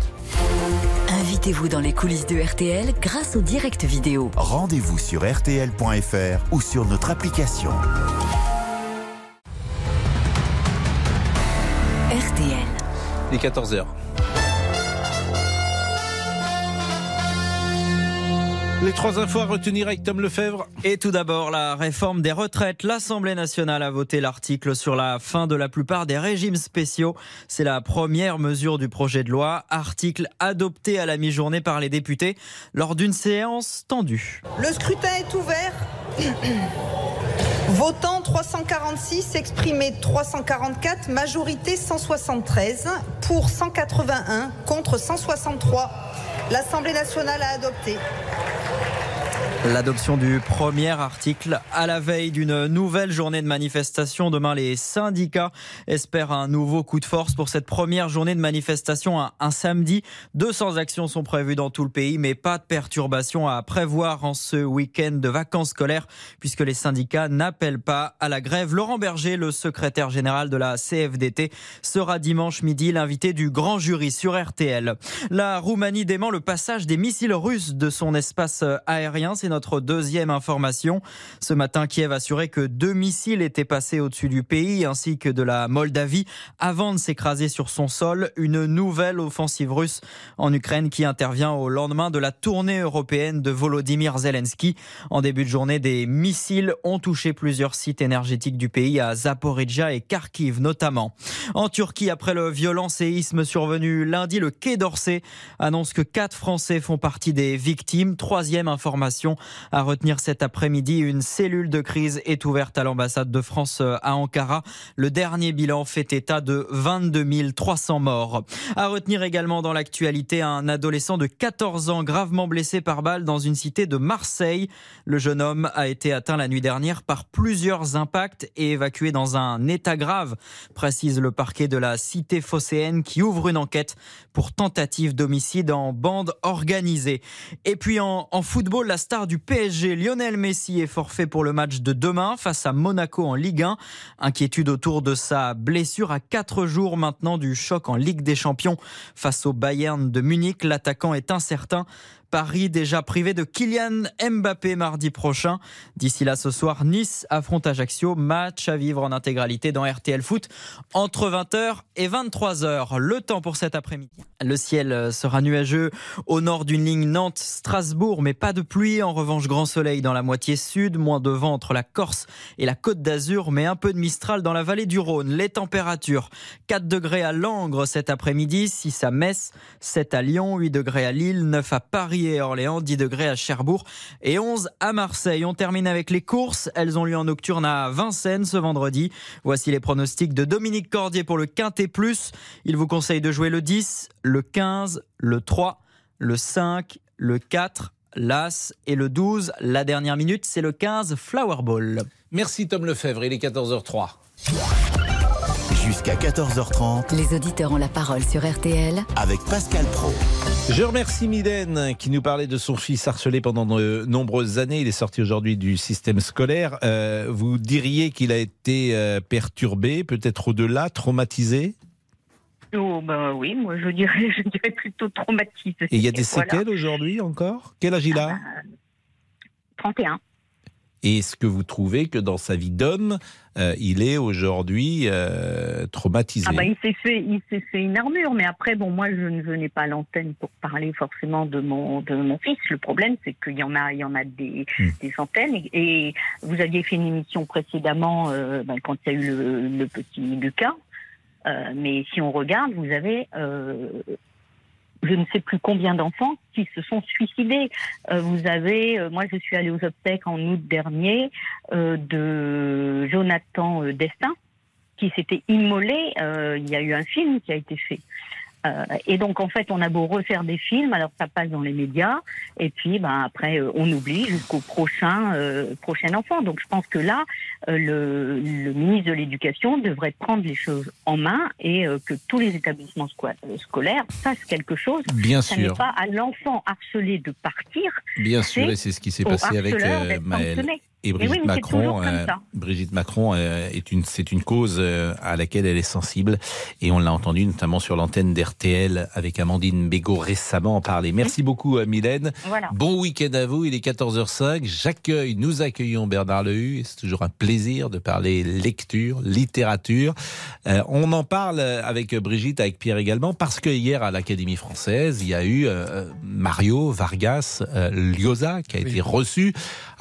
Invitez-vous dans les coulisses de RTL grâce au direct vidéo. Rendez-vous sur rtl.fr ou sur notre application. RTL. Il est 14h. Les trois infos à retenir avec Tom Lefebvre. Et tout d'abord, la réforme des retraites. L'Assemblée nationale a voté l'article sur la fin de la plupart des régimes spéciaux. C'est la première mesure du projet de loi, article adopté à la mi-journée par les députés lors d'une séance tendue. Le scrutin est ouvert. Votant 346, exprimé 344, majorité 173, pour 181, contre 163. L'Assemblée nationale a adopté. L'adoption du premier article à la veille d'une nouvelle journée de manifestation. Demain, les syndicats espèrent un nouveau coup de force pour cette première journée de manifestation un, samedi. 200 actions sont prévues dans tout le pays, mais pas de perturbations à prévoir en ce week-end de vacances scolaires puisque les syndicats n'appellent pas à la grève. Laurent Berger, le secrétaire général de la CFDT, sera dimanche midi l'invité du grand jury sur RTL. La Roumanie dément le passage des missiles russes de son espace aérien. Notre deuxième information. Ce matin, Kiev assurait que deux missiles étaient passés au-dessus du pays ainsi que de la Moldavie avant de s'écraser sur son sol. Une nouvelle offensive russe en Ukraine qui intervient au lendemain de la tournée européenne de Volodymyr Zelensky. En début de journée, des missiles ont touché plusieurs sites énergétiques du pays à Zaporizhia et Kharkiv notamment. En Turquie, après le violent séisme survenu lundi, le Quai d'Orsay annonce que quatre Français font partie des victimes. Troisième information à retenir cet après-midi, une cellule de crise est ouverte à l'ambassade de France à Ankara. Le dernier bilan fait état de 22 300 morts. À retenir également dans l'actualité, un adolescent de 14 ans gravement blessé par balle dans une cité de Marseille. Le jeune homme a été atteint la nuit dernière par plusieurs impacts et évacué dans un état grave, précise le parquet de la cité phocéenne qui ouvre une enquête pour tentative d'homicide en bande organisée. Et puis en, en football, la star du PSG, Lionel Messi, est forfait pour le match de demain face à Monaco en Ligue 1. Inquiétude autour de sa blessure à quatre jours maintenant du choc en Ligue des Champions face au Bayern de Munich. L'attaquant est incertain. Paris déjà privé de Kylian Mbappé mardi prochain. D'ici là, ce soir, Nice affronte Ajaccio. Match à vivre en intégralité dans RTL Foot entre 20h et 23h. Le temps pour cet après-midi. Le ciel sera nuageux au nord d'une ligne Nantes-Strasbourg, mais pas de pluie. En revanche, grand soleil dans la moitié sud, moins de vent entre la Corse et la Côte d'Azur, mais un peu de Mistral dans la vallée du Rhône. Les températures 4 degrés à Langres cet après-midi, 6 à Metz, 7 à Lyon, 8 degrés à Lille, 9 à Paris et Orléans, 10 degrés à Cherbourg et 11 à Marseille. On termine avec les courses. Elles ont lieu en nocturne à Vincennes ce vendredi. Voici les pronostics de Dominique Cordier pour le Quintet Plus. Il vous conseille de jouer le 10, le 15, le 3, le 5, le 4, l'As et le 12. La dernière minute, c'est le 15 Flowerball. Merci Tom Lefebvre, il est 14h03. Jusqu'à 14h30. Les auditeurs ont la parole sur RTL avec Pascal Pro. Je remercie Mylène qui nous parlait de son fils harcelé pendant de nombreuses années. Il est sorti aujourd'hui du système scolaire. Euh, vous diriez qu'il a été euh, perturbé, peut-être au-delà, traumatisé? Oh, ben oui, moi je dirais, [laughs] je dirais plutôt traumatisé. Et il y a des Voilà. séquelles aujourd'hui encore? Quel âge il a? 31. Et est-ce que vous trouvez que dans sa vie d'homme, euh, il est aujourd'hui euh, traumatisé? Ah bah, il s'est fait, il s'est fait une armure, mais après bon moi je ne venais pas à l'antenne pour parler forcément de mon de mon fils. Le problème c'est qu'il y en a, il y en a des, des centaines et, et vous aviez fait une émission précédemment euh, ben, quand il y a eu le, le petit Lucas. Euh, mais si on regarde, vous avez euh, je ne sais plus combien d'enfants qui se sont suicidés. Euh, vous avez, euh, moi je suis allée aux obsèques en août dernier euh, de Jonathan Destin qui s'était immolé. Il y a eu un film qui a été fait. Euh, et donc en fait, on a beau refaire des films, alors ça passe dans les médias, et puis ben après euh, on oublie jusqu'au prochain euh, prochain enfant. Donc je pense que là, euh, le, le ministre de l'Éducation devrait prendre les choses en main et euh, que tous les établissements sco- scolaires fassent quelque chose. Bien ça sûr. n'est pas à l'enfant harcelé de partir. Bien sûr, et c'est ce qui s'est passé avec Maëlle. Et oui, Brigitte Macron, euh. Brigitte Macron euh, est une, c'est une cause euh, à laquelle elle est sensible et on l'a entendu notamment sur l'antenne d'RTL avec Amandine Bégaud récemment en parler. Merci beaucoup euh, Mylène. Voilà. Bon week-end à vous, il est 14h05. J'accueille, nous accueillons Bernard Lehu et c'est toujours un plaisir de parler lecture, littérature. Euh, on en parle avec Brigitte, avec Pierre également parce que hier à l'Académie française, il y a eu euh, Mario Vargas euh, Llosa qui a été reçu.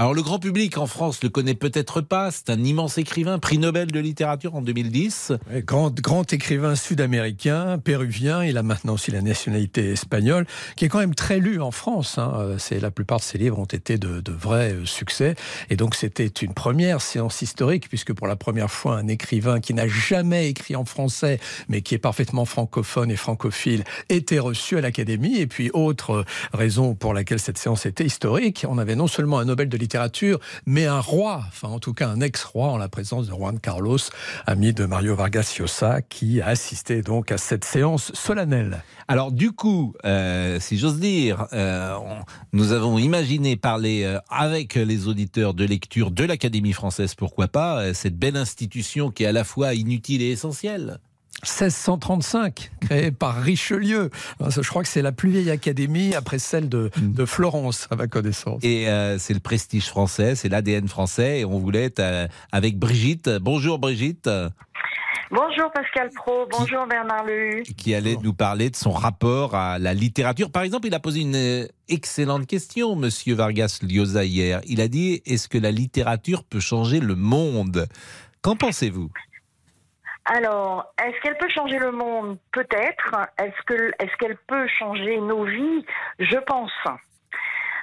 Alors le grand public en France le connaît peut-être pas, c'est un immense écrivain, prix Nobel de littérature en 2010. Ouais, Grand, grand écrivain sud-américain, péruvien, il a maintenant aussi la nationalité espagnole, qui est quand même très lu en France. hein. Euh, La plupart de ses livres ont été de, de vrais euh, succès. Et donc c'était une première séance historique, puisque pour la première fois, un écrivain qui n'a jamais écrit en français, mais qui est parfaitement francophone et francophile, était reçu à l'Académie. Et puis autre euh, raison pour laquelle cette séance était historique, on avait non seulement un Nobel de littérature, mais un roi, enfin en tout cas un ex-roi en la présence de Juan Carlos, ami de Mario Vargas Llosa, qui a assisté donc à cette séance solennelle. Alors du coup, euh, si j'ose dire, euh, nous avons imaginé parler euh, avec les auditeurs de lecture de l'Académie française, pourquoi pas, cette belle institution qui est à la fois inutile et essentielle. 1635, créée par Richelieu. Je crois que c'est la plus vieille académie après celle de, de Florence, à ma connaissance. Et euh, c'est le prestige français, c'est l'ADN français, et on voulait être euh, avec Brigitte. Bonjour Brigitte, Bonjour Pascal Pro, bonjour Bernard Lehu. qui allait nous parler de son rapport à la littérature. Par exemple, il a posé une euh, excellente question, Monsieur Vargas Llosa hier. Il a dit est-ce que la littérature peut changer le monde? Qu'en pensez-vous? Alors, est-ce qu'elle peut changer le monde? Peut-être. Est-ce que est-ce qu'elle peut changer nos vies? Je pense.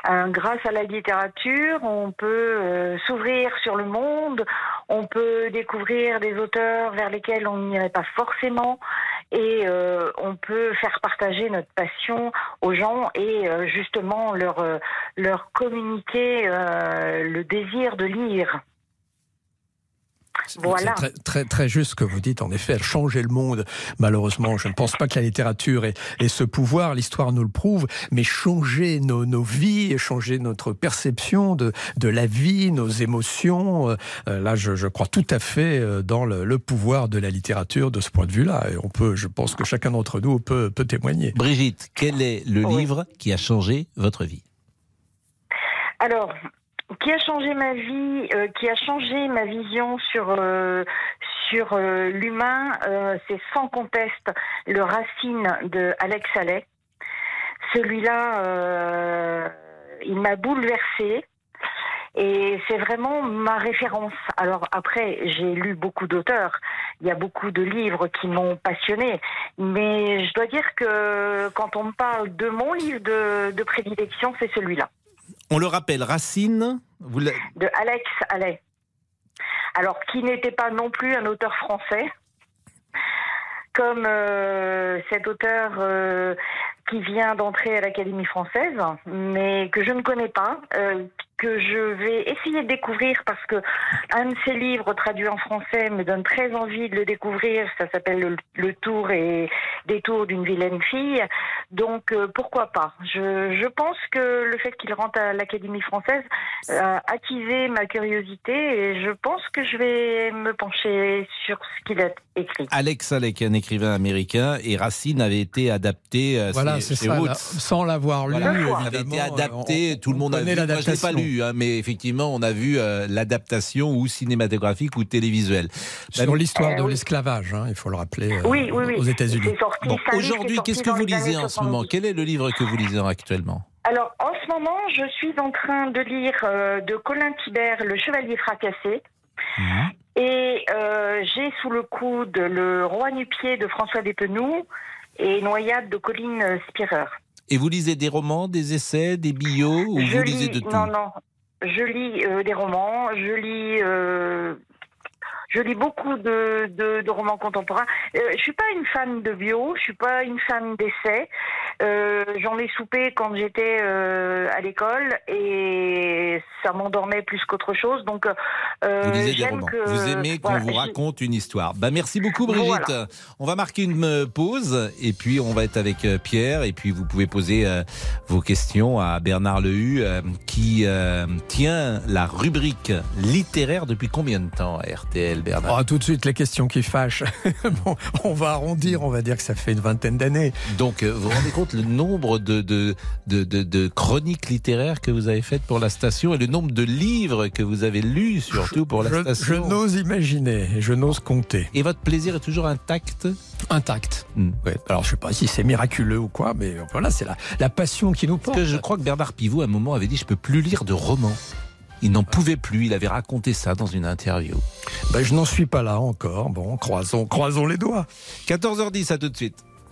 Euh, grâce à la littérature, on peut euh, s'ouvrir sur le monde, on peut découvrir des auteurs vers lesquels on n'irait pas forcément, et euh, on peut faire partager notre passion aux gens et justement leur leur communiquer le désir de lire. Voilà. C'est très, très, très juste ce que vous dites, en effet, elle changeait le monde. Malheureusement, je ne pense pas que la littérature ait, ait ce pouvoir, l'histoire nous le prouve, mais changer nos, nos vies, changer notre perception de, de la vie, nos émotions, euh, là, je, je crois tout à fait euh, dans le, le pouvoir de la littérature de ce point de vue-là. Et on peut, je pense que chacun d'entre nous peut, peut témoigner. Brigitte, quel est le livre qui a changé votre vie? Alors, qui a changé ma vie, euh, qui a changé ma vision sur euh, sur euh, l'humain, euh, c'est sans conteste le Racine de Alex Allais. Celui-là, euh, il m'a bouleversée. Et c'est vraiment ma référence. Alors après, j'ai lu beaucoup d'auteurs. Il y a beaucoup de livres qui m'ont passionné. Mais je dois dire que quand on me parle de mon livre de, de prédilection, c'est celui-là On le rappelle, Racine, vous de Alex Allais. Alors, qui n'était pas non plus un auteur français, comme euh, cet auteur euh, qui vient d'entrer à l'Académie française, mais que je ne connais pas, euh, que je vais essayer de découvrir parce que un de ses livres traduits en français me donne très envie de le découvrir. Ça s'appelle le, Le Tour et Détour d'une vilaine fille. Donc euh, pourquoi pas? Je, je pense que le fait qu'il rentre à l'Académie française euh, a attisé ma curiosité et je pense que je vais me pencher sur ce qu'il a écrit. Alex est un écrivain américain, et Racine avait été adapté euh, Voilà, chez- c'est chez ça. Roots. là, sans l'avoir lu, Voilà, évidemment, avait été euh, adapté, on- tout le on monde a vu. Moi, je l'ai pas l'adaptation. Hein, mais effectivement, on a vu euh, l'adaptation ou cinématographique ou télévisuelle. Sur l'histoire Euh, de oui. l'esclavage, hein, il faut le rappeler, euh, Oui, oui, oui. aux États-Unis. Bon, aujourd'hui, qu'est-ce que vous lisez en ce moment? 70. Quel est le livre que vous lisez actuellement? Alors, en ce moment, je suis en train de lire euh, de Colin Thibert, Le Chevalier fracassé. Et euh, j'ai sous le coude Le Roi nu-pied de François Despenoux et Noyade de Colline Spirer. Et vous lisez des romans, des essais, des bios ou je vous lisez lis, de tout? non, non, je lis euh, des romans, je lis, euh, je lis beaucoup de, de, de romans contemporains. Euh, je suis pas une fan de bio, je suis pas une fan d'essais. Euh, J'en ai soupé quand j'étais euh, à l'école et ça m'endormait plus qu'autre chose. Donc, euh, Vous lisez des romans. que- vous aimez qu'on voilà, vous raconte une histoire. Bah, merci beaucoup, Brigitte. Voilà. On va marquer une euh, pause et puis on va être avec Pierre. Et puis vous pouvez poser euh, vos questions à Bernard Lehu euh, qui euh, tient la rubrique littéraire depuis combien de temps à RTL, Bernard? Ah, tout de suite, les questions qui fâchent. [laughs] Bon, on va arrondir, on va dire que ça fait une vingtaine d'années. Donc, vous vous rendez compte le nombre de, de, de, de- de chroniques littéraires que vous avez faites pour la station et le nombre de livres que vous avez lus surtout pour la Je, je station n'ose imaginer, je n'ose compter. Et votre plaisir est toujours intact? Intact. Hmm. Ouais. Alors, je sais pas si c'est miraculeux ou quoi, mais voilà, c'est la, la passion qui nous porte. Parce que je crois que Bernard Pivot, à un moment, avait dit Je peux plus lire de romans. Il n'en pouvait plus, il avait raconté ça dans une interview. Ben, je n'en suis pas là encore. Bon, croisons, croisons les doigts. 14h10, à tout de suite.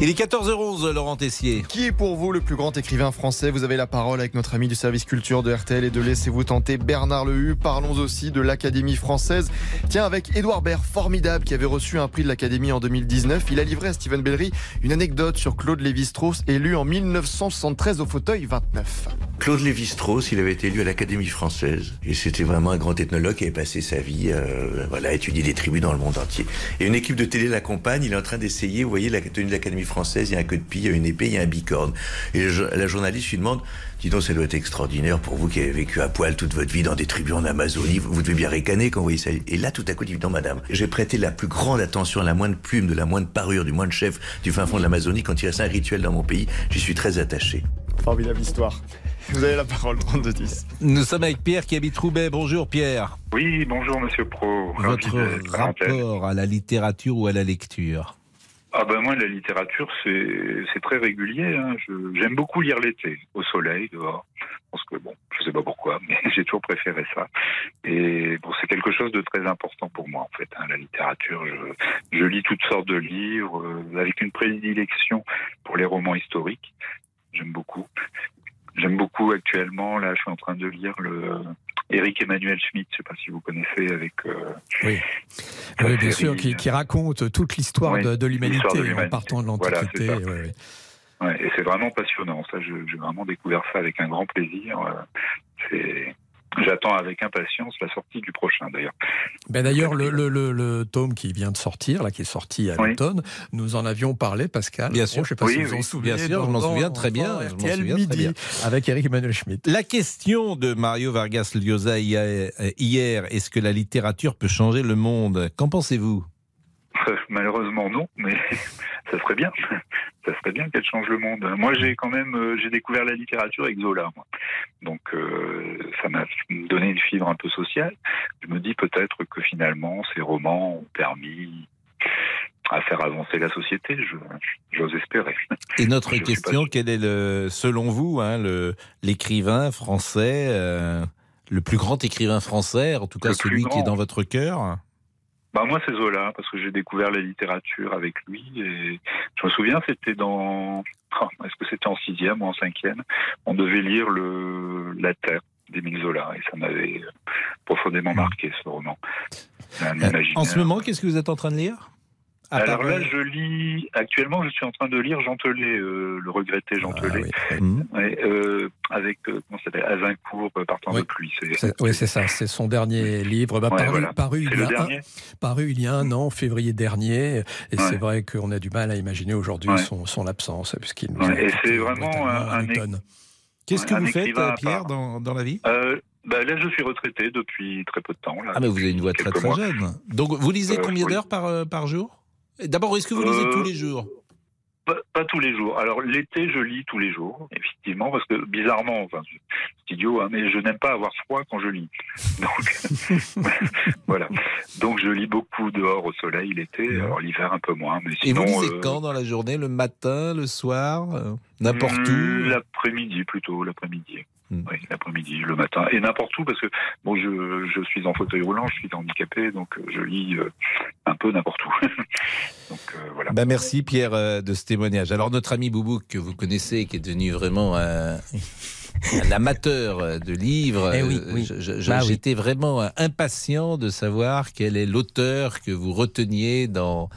Il est 14h11, Laurent Tessier. Qui est pour vous le plus grand écrivain français? Vous avez la parole avec notre ami du service culture de RTL et de Laissez-vous tenter, Bernard Lehu. Parlons aussi de l'Académie française. Tiens, avec Édouard Baird, formidable, qui avait reçu un prix de l'Académie en 2019. Il a livré à Stephen Bellery une anecdote sur Claude Lévi-Strauss, élu en 1973 au fauteuil 29. Claude Lévi-Strauss, il avait été élu à l'Académie française. Et c'était vraiment un grand ethnologue qui avait passé sa vie euh, voilà, à étudier des tribus dans le monde entier. Et une équipe de télé l'accompagne, il est en train d'essayer, vous voyez, la tenue de l'Académie française, il y a un queue de pie, il y a une épée, il y a un bicorne. Et la journaliste lui demande, dis donc, ça doit être extraordinaire pour vous qui avez vécu à poil toute votre vie dans des tribus en Amazonie, vous, vous devez bien ricaner quand vous voyez ça. Et là, tout à coup, il dit, non, madame, j'ai prêté la plus grande attention à la moindre plume, de la moindre parure, du moindre chef du fin fond de l'Amazonie. Quand il reste un rituel dans mon pays, j'y suis très attaché. Formidable histoire. [laughs] Vous avez la parole, 32-10. Nous sommes avec Pierre qui habite Roubaix. Bonjour Pierre. Oui, bonjour Monsieur Pro. Votre rapport à la littérature ou à la lecture? Ah ben moi, la littérature, c'est très régulier. hein. J'aime beaucoup lire l'été, au soleil, dehors. Parce que bon, je sais pas pourquoi, [laughs] mais j'ai toujours préféré ça. Et bon, c'est quelque chose de très important pour moi, en fait, hein, la littérature. Je, je lis toutes sortes de livres, euh, avec une prédilection pour les romans historiques. J'aime beaucoup. J'aime beaucoup actuellement, là, je suis en train de lire le Eric Emmanuel Schmitt, je ne sais pas si vous connaissez avec. euh, Oui, bien sûr, qui, qui raconte toute l'histoire Oui, de, de l'humanité en partant de l'Antiquité. Ouais, et c'est vraiment passionnant. Ça, j'ai vraiment découvert ça avec un grand plaisir. Euh, C'est, j'attends avec impatience la sortie du prochain, d'ailleurs. Ben D'ailleurs, le, le, le, le tome qui vient de sortir, là, qui est sorti à Oui. l'automne, nous en avions parlé, Pascal. Bien sûr. je ne sais pas Oui, si vous oui. en souvenez. Bien sûr, je m'en souviens très bien, dans je m'en RTL Midi, avec Eric Emmanuel Schmitt. La question de Mario Vargas Llosa hier, hier, est-ce que la littérature peut changer le monde? Qu'en pensez-vous? Euh, Malheureusement non, mais [laughs] ça serait bien. [laughs] Ça serait bien qu'elle change le monde. Moi, j'ai quand même, euh, j'ai découvert la littérature avec Zola, moi. Donc, euh, ça m'a donné une fibre un peu sociale. Je me dis peut-être que finalement, ces romans ont permis à faire avancer la société. Je- J'ose espérer. Et notre Je suis pas question, quel est le, selon vous, hein, le, l'écrivain français, euh, le plus grand écrivain français, en tout cas Le celui qui est dans votre cœur? Bah moi c'est Zola parce que j'ai découvert la littérature avec lui et je me souviens c'était dans oh, est-ce que c'était en sixième ou en cinquième? On devait lire le La Terre d'Émile Zola et ça m'avait profondément marqué ce roman. Euh, En ce moment, qu'est-ce que vous êtes en train de lire? Alors part, là, je lis. Actuellement, je suis en train de lire Jean Telet, euh, le regretté Jean Telet, Mhm. Ouais, euh, avec euh, comment ça s'appelle Azincourt euh, partant de pluie. Oui, c'est ça, c'est son dernier livre, bah, Ouais, paru, voilà. paru C'est il y a un, dernier paru il y a un an, en février dernier, et Ouais. c'est vrai qu'on a du mal à imaginer aujourd'hui Ouais. son, son absence, puisqu'il nous Ouais, a et c'est vraiment un-. Qu'est-ce que un vous faites, Pierre, dans, dans la vie? Euh, bah, là, je suis retraité depuis très peu de temps. Là, Ah, mais vous avez une voix très très mois. jeune. Donc, vous lisez Euh, combien oui. d'heures par, euh, par jour? D'abord, est-ce que vous lisez Euh, tous les jours? Pas, pas tous les jours. Alors l'été, je lis tous les jours, effectivement, parce que bizarrement, enfin, c'est idiot, hein, mais je n'aime pas avoir froid quand je lis. [laughs] Donc [laughs] voilà. Donc je lis beaucoup dehors au soleil l'été, alors l'hiver un peu moins. Mais Et sinon, vous lisez euh, quand dans la journée? Le matin, le soir euh, N'importe où? Hmm, L'après-midi plutôt, l'après-midi. Hmm. Oui, l'après-midi, le matin. Et n'importe où, parce que bon, je, je suis en fauteuil roulant, je suis handicapé, donc euh, je lis euh, un peu n'importe où. [laughs] donc euh, voilà. Bah, merci Pierre euh, de ce témoignage. Alors notre ami Boubouk que vous connaissez, qui est devenu vraiment un, [laughs] un amateur de livres, Eh oui, euh, oui. Bah oui. j'étais vraiment impatient de savoir quel est l'auteur que vous reteniez dans,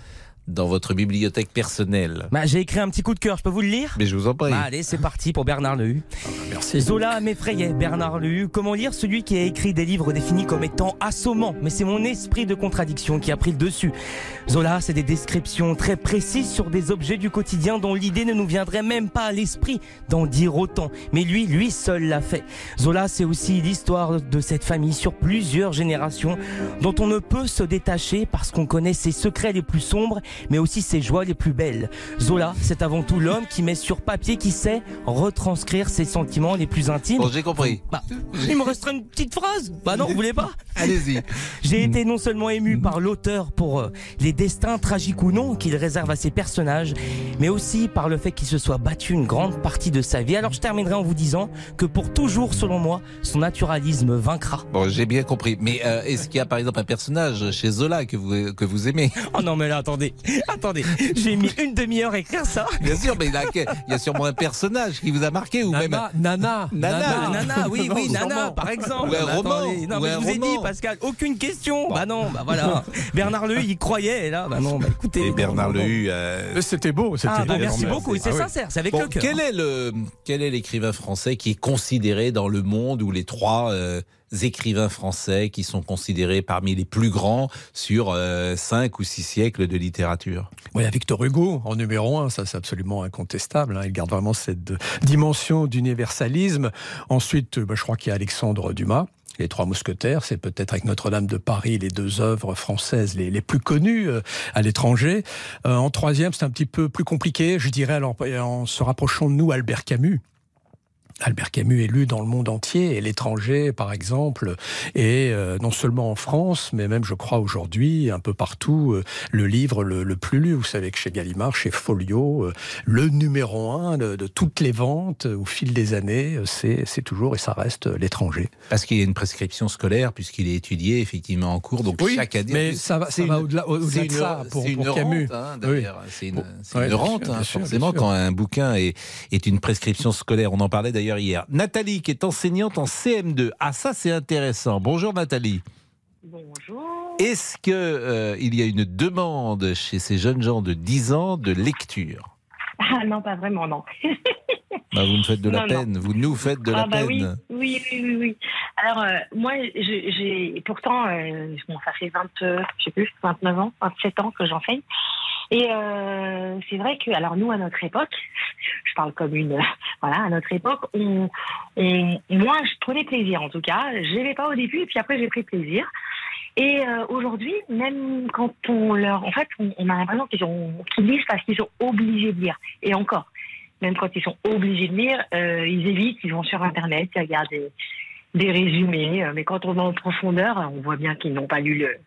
dans votre bibliothèque personnelle. Bah, J'ai écrit un petit coup de cœur, je peux vous le lire Mais je vous en prie. Bah, allez, c'est parti pour Bernard Lehu. Merci. Zola m'effrayait, Bernard Lehu. Comment lire celui qui a écrit des livres définis comme étant assommants? Mais c'est mon esprit de contradiction qui a pris le dessus. Zola, c'est des descriptions très précises sur des objets du quotidien dont l'idée ne nous viendrait même pas à l'esprit d'en dire autant. Mais lui, lui seul l'a fait. Zola, c'est aussi l'histoire de cette famille sur plusieurs générations dont on ne peut se détacher parce qu'on connaît ses secrets les plus sombres, mais aussi ses joies les plus belles. Zola, c'est avant tout l'homme qui met sur papier, qui sait retranscrire ses sentiments les plus intimes. Bon, j'ai compris. Bah, il me resterait une petite phrase. Bah non, vous voulez pas? [laughs] Allez-y. J'ai été non seulement ému par l'auteur pour euh, les destins tragiques ou non qu'il réserve à ses personnages, mais aussi par le fait qu'il se soit battu une grande partie de sa vie. Alors je terminerai en vous disant que pour toujours, selon moi, son naturalisme vaincra. Bon, j'ai bien compris. Mais euh, est-ce qu'il y a par exemple un personnage chez Zola que vous, que vous aimez? Oh non mais là, attendez, [laughs] attendez, j'ai mis une demi-heure à écrire ça. Bien sûr, mais il y a, il y a sûrement un personnage qui vous a marqué ou même. Nana, Nana, Nana. Ah, Nana, oui, [laughs] Non, oui, Nana, par exemple. Ou un roman, Non, ou mais un je vous ai roman. dit, Pascal, aucune question. Bah non, bah voilà. [laughs] Bernard Lehu, il croyait, et là, bah non, bah écoutez. Et Bernard. Lehu. euh, C'était beau, c'était Ah, bah beau, merci beaucoup, et c'est Ah oui. sincère, c'est avec Bon, le cœur. quel est le quel est l'écrivain français qui est considéré dans le monde ou les trois euh, écrivains français qui sont considérés parmi les plus grands sur euh, cinq ou six siècles de littérature Oui, Victor Hugo en numéro un, ça c'est absolument incontestable. hein. Il garde vraiment cette dimension d'universalisme. Ensuite, euh, bah, je crois qu'il y a Alexandre Dumas. Les Trois Mousquetaires, c'est peut-être avec Notre-Dame de Paris les deux œuvres françaises les, plus connues euh, à l'étranger. En troisième, c'est un petit peu plus compliqué, je dirais, alors, en se rapprochant de nous, Albert Camus. Albert Camus est lu dans le monde entier, et l'étranger, par exemple, est euh, non seulement en France, mais même, je crois, aujourd'hui, un peu partout, euh, le livre le, le plus lu. Vous savez que chez Gallimard, chez Folio, euh, le numéro un de, de toutes les ventes au fil des années, c'est c'est toujours et ça reste l'étranger. Parce qu'il y a une prescription scolaire, puisqu'il est étudié effectivement en cours. Donc Oui, chaque année. mais ça va- ça va une- au-delà- au-delà de ça pour- c'est une pour Camus. rente, hein. C'est une, c'est Ouais, une bien rente, sûr, hein, forcément, sûr. quand un bouquin est, est une prescription scolaire. On en parlait d'ailleurs d'ailleurs hier. Nathalie, qui est enseignante en CM2. Ah, ça, c'est intéressant. Bonjour, Nathalie. Bonjour. Est-ce qu'il il y a une demande chez ces jeunes gens de 10 ans de lecture? Ah non, pas vraiment, non. [laughs] Bah, Vous me faites de la Non, non. peine. Vous nous faites de ah la bah peine. oui, oui, oui, oui, oui. Alors euh, moi, j'ai pourtant, euh, bon, ça fait 20, euh, je sais plus, 29 ans, 27 ans que j'enseigne. Et euh, c'est vrai que, alors nous, à notre époque, je parle comme une, [laughs] voilà, à notre époque, on, on, moi, je prenais plaisir en tout cas. Je n'aimais pas au début, et puis après, j'ai pris plaisir. Et euh, aujourd'hui, même quand on leur, en fait, on, a l'impression qu'ils lisent parce qu'ils sont obligés de lire. Et encore, même quand ils sont obligés de lire, euh, ils évitent, ils vont sur Internet, ils regardent des, des résumés. euh, Mais quand on va en profondeur, on voit bien qu'ils n'ont pas lu le,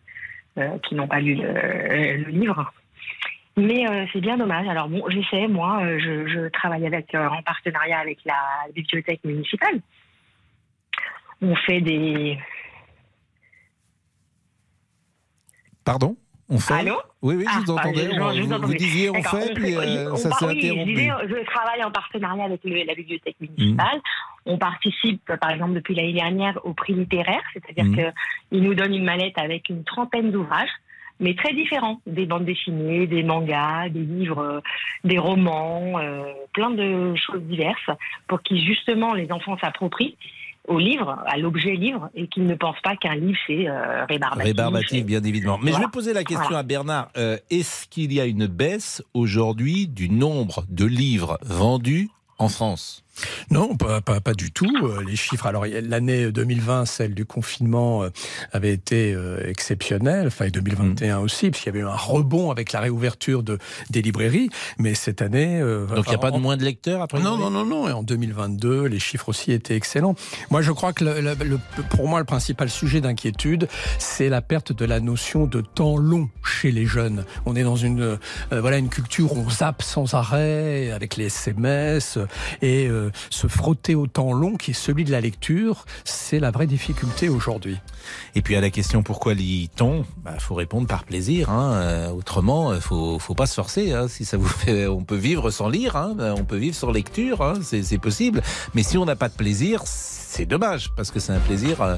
euh, n'ont pas lu le, le livre. Mais euh, c'est bien dommage. Alors bon, j'essaie, moi, euh, je, je travaille avec, euh, en partenariat avec la bibliothèque municipale. On fait des, Pardon? On fait? Allô? Oui, oui, je vous Ah, entendais. je- je vous, vous vous entendais. disiez on fait, puis on ça s'est oui, je, interrompu. disais, je travaille en partenariat avec le- la bibliothèque municipale. Mmh. On participe, par exemple, depuis l'année dernière au prix littéraire, c'est-à-dire Mmh. qu'ils nous donnent une mallette avec une trentaine d'ouvrages, mais très différents. Des bandes dessinées, des mangas, des livres, euh, des romans, euh, plein de choses diverses, pour que justement les enfants s'approprient au livre, à l'objet livre, et qu'ils ne pensent pas qu'un livre c'est euh, rébarbatif. Rébarbatif, bien évidemment. Mais je vais poser la question Voilà. à Bernard. Euh, Est-ce qu'il y a une baisse aujourd'hui du nombre de livres vendus en France? Non, pas, pas, pas du tout. Euh, Les chiffres, alors l'année 2020, celle du confinement, euh, avait été euh, exceptionnelle, enfin et 2021 aussi, puisqu'il y avait eu un rebond avec la réouverture de, des librairies. Mais cette année... Donc il n'y a pas de moins de lecteurs après non, non, non, non. Et en 2022, les chiffres aussi étaient excellents. Moi, je crois que le- le- le- pour moi, le principal sujet d'inquiétude, c'est la perte de la notion de temps long chez les jeunes. On est dans une, euh, voilà, une culture où on zappe sans arrêt avec les SMS et euh, se frotter au temps long qui est celui de la lecture, c'est la vraie difficulté aujourd'hui. Et puis à la question pourquoi lit-on? Il faut répondre par plaisir. hein. Euh, autrement, il faut, faut pas se forcer. hein. Si ça vous [laughs] fait, on peut vivre sans lire. hein. Euh, On peut vivre sans lecture. hein. C'est possible. Mais si on n'a pas de plaisir, c'est dommage parce que c'est un plaisir. euh,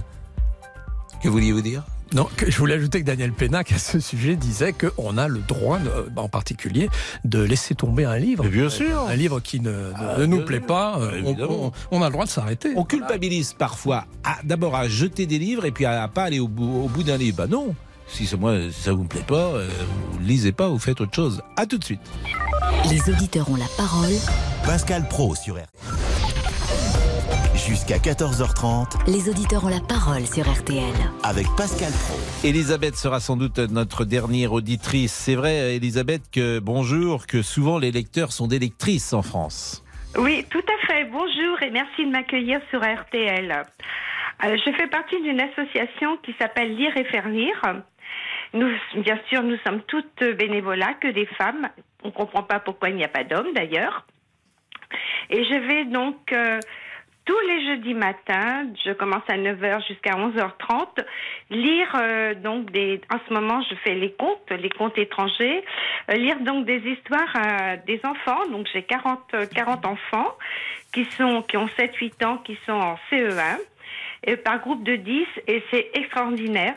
Que vouliez-vous dire? Non, que je voulais ajouter que Daniel Pénac, à ce sujet, disait qu'on a le droit, euh, en particulier, de laisser tomber un livre. Mais bien sûr. Un livre qui ne, ne- Ah, ne nous plaît pas, euh, Ah, on, évidemment. on- a le droit de s'arrêter. On culpabilise parfois d'abord à jeter des livres et puis à, à pas aller au bout, au bout d'un livre. Bah non. Si c'est moi, si ça vous plaît pas, euh, vous lisez pas, vous faites autre chose. À tout de suite. Les auditeurs ont la parole. Pascal Pro sur RTL. Jusqu'à 14h30 Les auditeurs ont la parole sur RTL. avec Pascal Pro. Elisabeth sera sans doute notre dernière auditrice. C'est vrai, Elisabeth, que bonjour, que souvent les lecteurs sont des lectrices en France. Oui, tout à fait. Bonjour et merci de m'accueillir sur RTL. Euh, je fais partie d'une association qui s'appelle Lire et faire lire. Nous, bien sûr, nous sommes toutes bénévolat, que des femmes. On ne comprend pas pourquoi il n'y a pas d'hommes d'ailleurs. Et je vais donc euh, tous les jeudis matins, je commence à 9h jusqu'à 11h30, lire euh, donc des. En ce moment, je fais les contes, les contes étrangers, euh, lire donc des histoires à des enfants. Donc j'ai 40, euh, 40 enfants qui sont qui ont 7-8 ans, qui sont en CE1 et par groupe de 10 et c'est extraordinaire.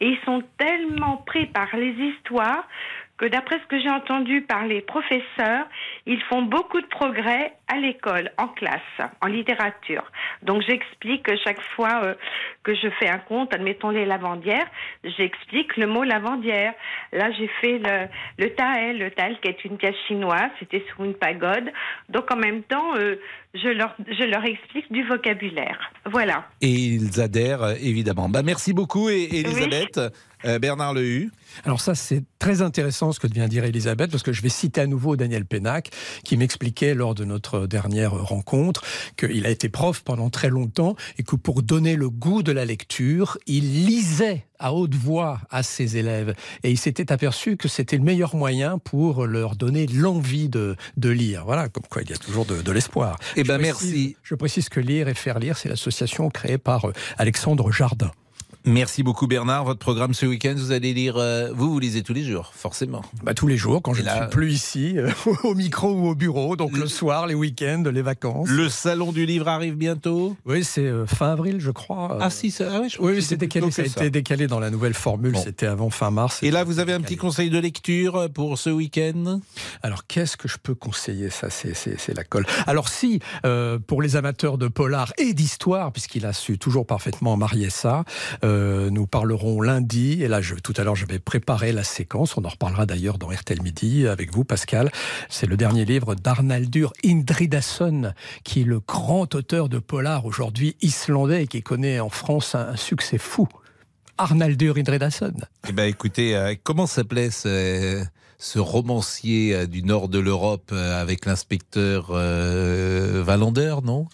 Et ils sont tellement pris par les histoires que d'après ce que j'ai entendu par les professeurs, ils font beaucoup de progrès à l'école, en classe, en littérature. Donc j'explique chaque fois euh, que je fais un conte, admettons les lavandières, j'explique le mot lavandière. Là j'ai fait le, le taël, le taël qui est une pièce chinoise, c'était sur une pagode. Donc en même temps, euh, je, leur, je leur explique du vocabulaire. Voilà. Et ils adhèrent, euh, évidemment. Bah, merci beaucoup, et- Elisabeth. Euh, Bernard Lehu. Alors ça, c'est très intéressant ce que vient de dire Elisabeth, parce que je vais citer à nouveau Daniel Pénac, qui m'expliquait lors de notre dernière rencontre qu'il a été prof pendant très longtemps et que pour donner le goût de la lecture, il lisait à haute voix à ses élèves. Et il s'était aperçu que c'était le meilleur moyen pour leur donner l'envie de, de lire. Voilà, comme quoi il y a toujours de, de l'espoir. Eh ben, Je précise- merci. Je précise que Lire et Faire Lire, c'est l'association créée par euh, Alexandre Jardin. Merci beaucoup Bernard. Votre programme ce week-end, vous allez lire. euh, vous, vous lisez tous les jours, forcément. Bah, tous les jours, quand je ne là- suis plus ici, euh, [laughs] au micro ou au bureau, donc le soir, les week-ends, les vacances. Le salon du livre arrive bientôt Oui, c'est euh, fin avril, je crois. Ah si, ça, ah ouais, je oui, oui, c'était c'est décalé, ça a été décalé dans la nouvelle formule, Bon. c'était avant fin mars. Et là, vous avez un petit conseil de lecture pour ce week-end? Alors, qu'est-ce que je peux conseiller? Ça, c'est- la colle. Alors, si, pour les amateurs de polar et d'histoire, puisqu'il a su toujours parfaitement marier ça, euh, nous parlerons lundi. Et là, tout à l'heure, je vais préparer la séquence. On en reparlera d'ailleurs dans RTL Midi avec vous, Pascal. C'est le dernier livre d'Arnaldur Indridason, qui est le grand auteur de polar aujourd'hui islandais et qui connaît en France un, succès fou. Arnaldur Indridason. Eh ben, écoutez, euh, comment s'appelait ce, romancier euh, du nord de l'Europe avec l'inspecteur Wallander, non?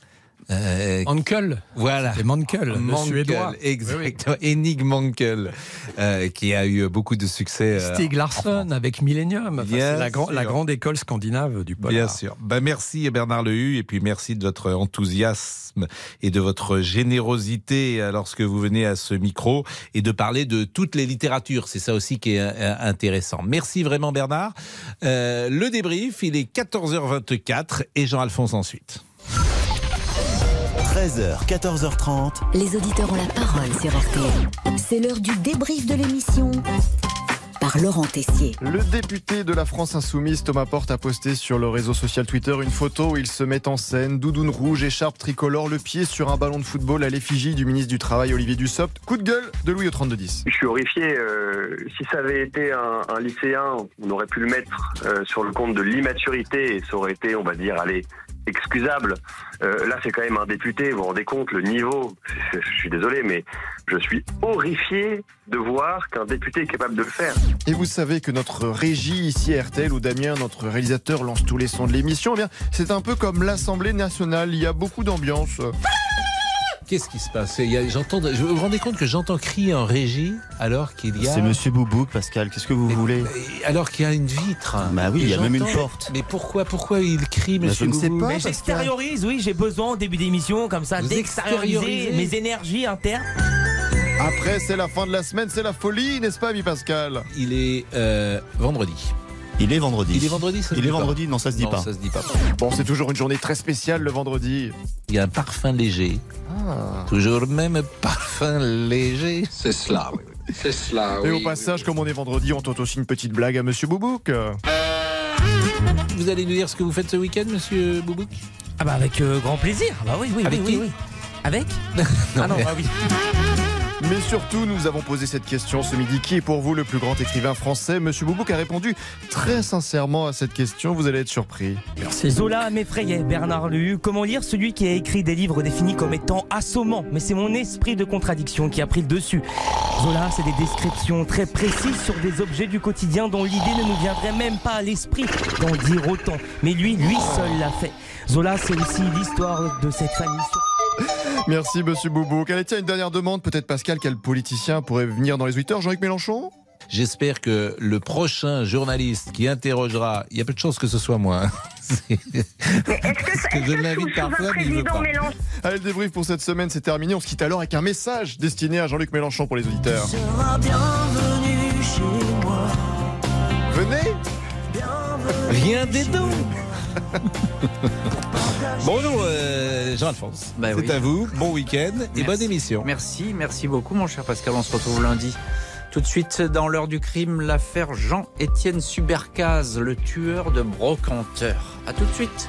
Euh, Mankel. Voilà. Mankel, Mankel, Suédois. Exactement. [laughs] Enig Mankel, euh, qui a eu beaucoup de succès. euh, Stig Larsson avec Millennium. Enfin, c'est la, grande école scandinave du polar. Bien sûr. Ben, merci Bernard Lehu et puis merci de votre enthousiasme et de votre générosité euh, lorsque vous venez à ce micro et de parler de toutes les littératures. C'est ça aussi qui est euh, intéressant. Merci vraiment Bernard. Le débrief, il est 14h24 et Jean-Alphonse ensuite. 13h, 14h30. Les auditeurs ont la parole sur RTL. C'est l'heure du débrief de l'émission par Laurent Tessier. Le député de la France Insoumise, Thomas Porte, a posté sur le réseau social Twitter une photo où il se met en scène, doudoune rouge, écharpe tricolore, le pied sur un ballon de football à l'effigie du ministre du Travail, Olivier Dussopt. Coup de gueule de Louis au 32-10. Je suis horrifié. euh, si ça avait été un, un lycéen, on aurait pu le mettre euh, sur le compte de l'immaturité et ça aurait été, on va dire, allez, excusable. Euh, là, c'est quand même un député. Vous vous rendez compte le niveau Je suis désolé, mais je suis horrifié de voir qu'un député est capable de le faire. Et vous savez que notre régie ici à RTL, où Damien, notre réalisateur, lance tous les sons de l'émission, eh bien, c'est un peu comme l'Assemblée nationale. Il y a beaucoup d'ambiance. Qu'est-ce qui se passe? Il y a- j'entends, je- Vous vous rendez compte que j'entends crier en régie alors qu'il y a... C'est Monsieur Boubouk, Pascal. Qu'est-ce que vous voulez? Alors qu'il y a une vitre. Bah oui, il y a même une porte. Mais pourquoi, pourquoi il crie, Bah, monsieur je ne sais Boubou pas, Mais j'extériorise, oui, j'ai besoin au début d'émission, comme ça, Vous d'extérioriser mes énergies internes. Après, c'est la fin de la semaine, c'est la folie, n'est-ce pas, mi Pascal? Il est euh, vendredi. Il est vendredi. Il est vendredi, ça se Il dit est pas. vendredi, non, ça se dit Non, pas. ça se dit pas. Bon, c'est toujours une journée très spéciale le vendredi. Il y a un parfum léger. Ah. Toujours le même parfum léger. C'est cela, oui. C'est cela, Et oui. au passage, comme on est vendredi, on tente aussi une petite blague à Monsieur Boubouk. Vous allez nous dire ce que vous faites ce week-end, monsieur Boubouk? Ah bah avec euh, grand plaisir. Bah oui, oui, Avec oui, qui? oui, oui. Avec? [laughs] Non, Ah non, mais- bah oui. Mais surtout, nous avons posé cette question ce midi. Qui est pour vous le plus grand écrivain français? Monsieur Boubouk a répondu très sincèrement à cette question. Vous allez être surpris. Merci. Zola m'effrayait, Bernard Lehu. Comment lire celui qui a écrit des livres définis comme étant assommants? Mais c'est mon esprit de contradiction qui a pris le dessus. Zola, c'est des descriptions très précises sur des objets du quotidien dont l'idée ne nous viendrait même pas à l'esprit d'en dire autant. Mais lui, lui seul l'a fait. Zola, c'est aussi l'histoire de cette famille. Merci, Monsieur Boubouk. Allez, tiens, une dernière demande. Peut-être, Pascal, quel politicien pourrait venir dans les 8 heures Jean-Luc Mélenchon J'espère que le prochain journaliste qui interrogera, il y a peu de chances que ce soit moi. hein. [laughs] C'est- Parce que je l'invite parfois, mais il veut pas. Allez, le débrief pour cette semaine, c'est terminé. On se quitte alors avec un message destiné à Jean-Luc Mélenchon pour les auditeurs. Venez Viens des dons [laughs] Bonjour euh, Jean-Alphonse. Bah c'est oui. à vous. Bon week-end et Merci. bonne émission. Merci, merci beaucoup mon cher Pascal. On se retrouve lundi. Tout de suite, dans l'heure du crime, l'affaire Jean-Étienne Subercaz, le tueur de brocanteur. A tout de suite.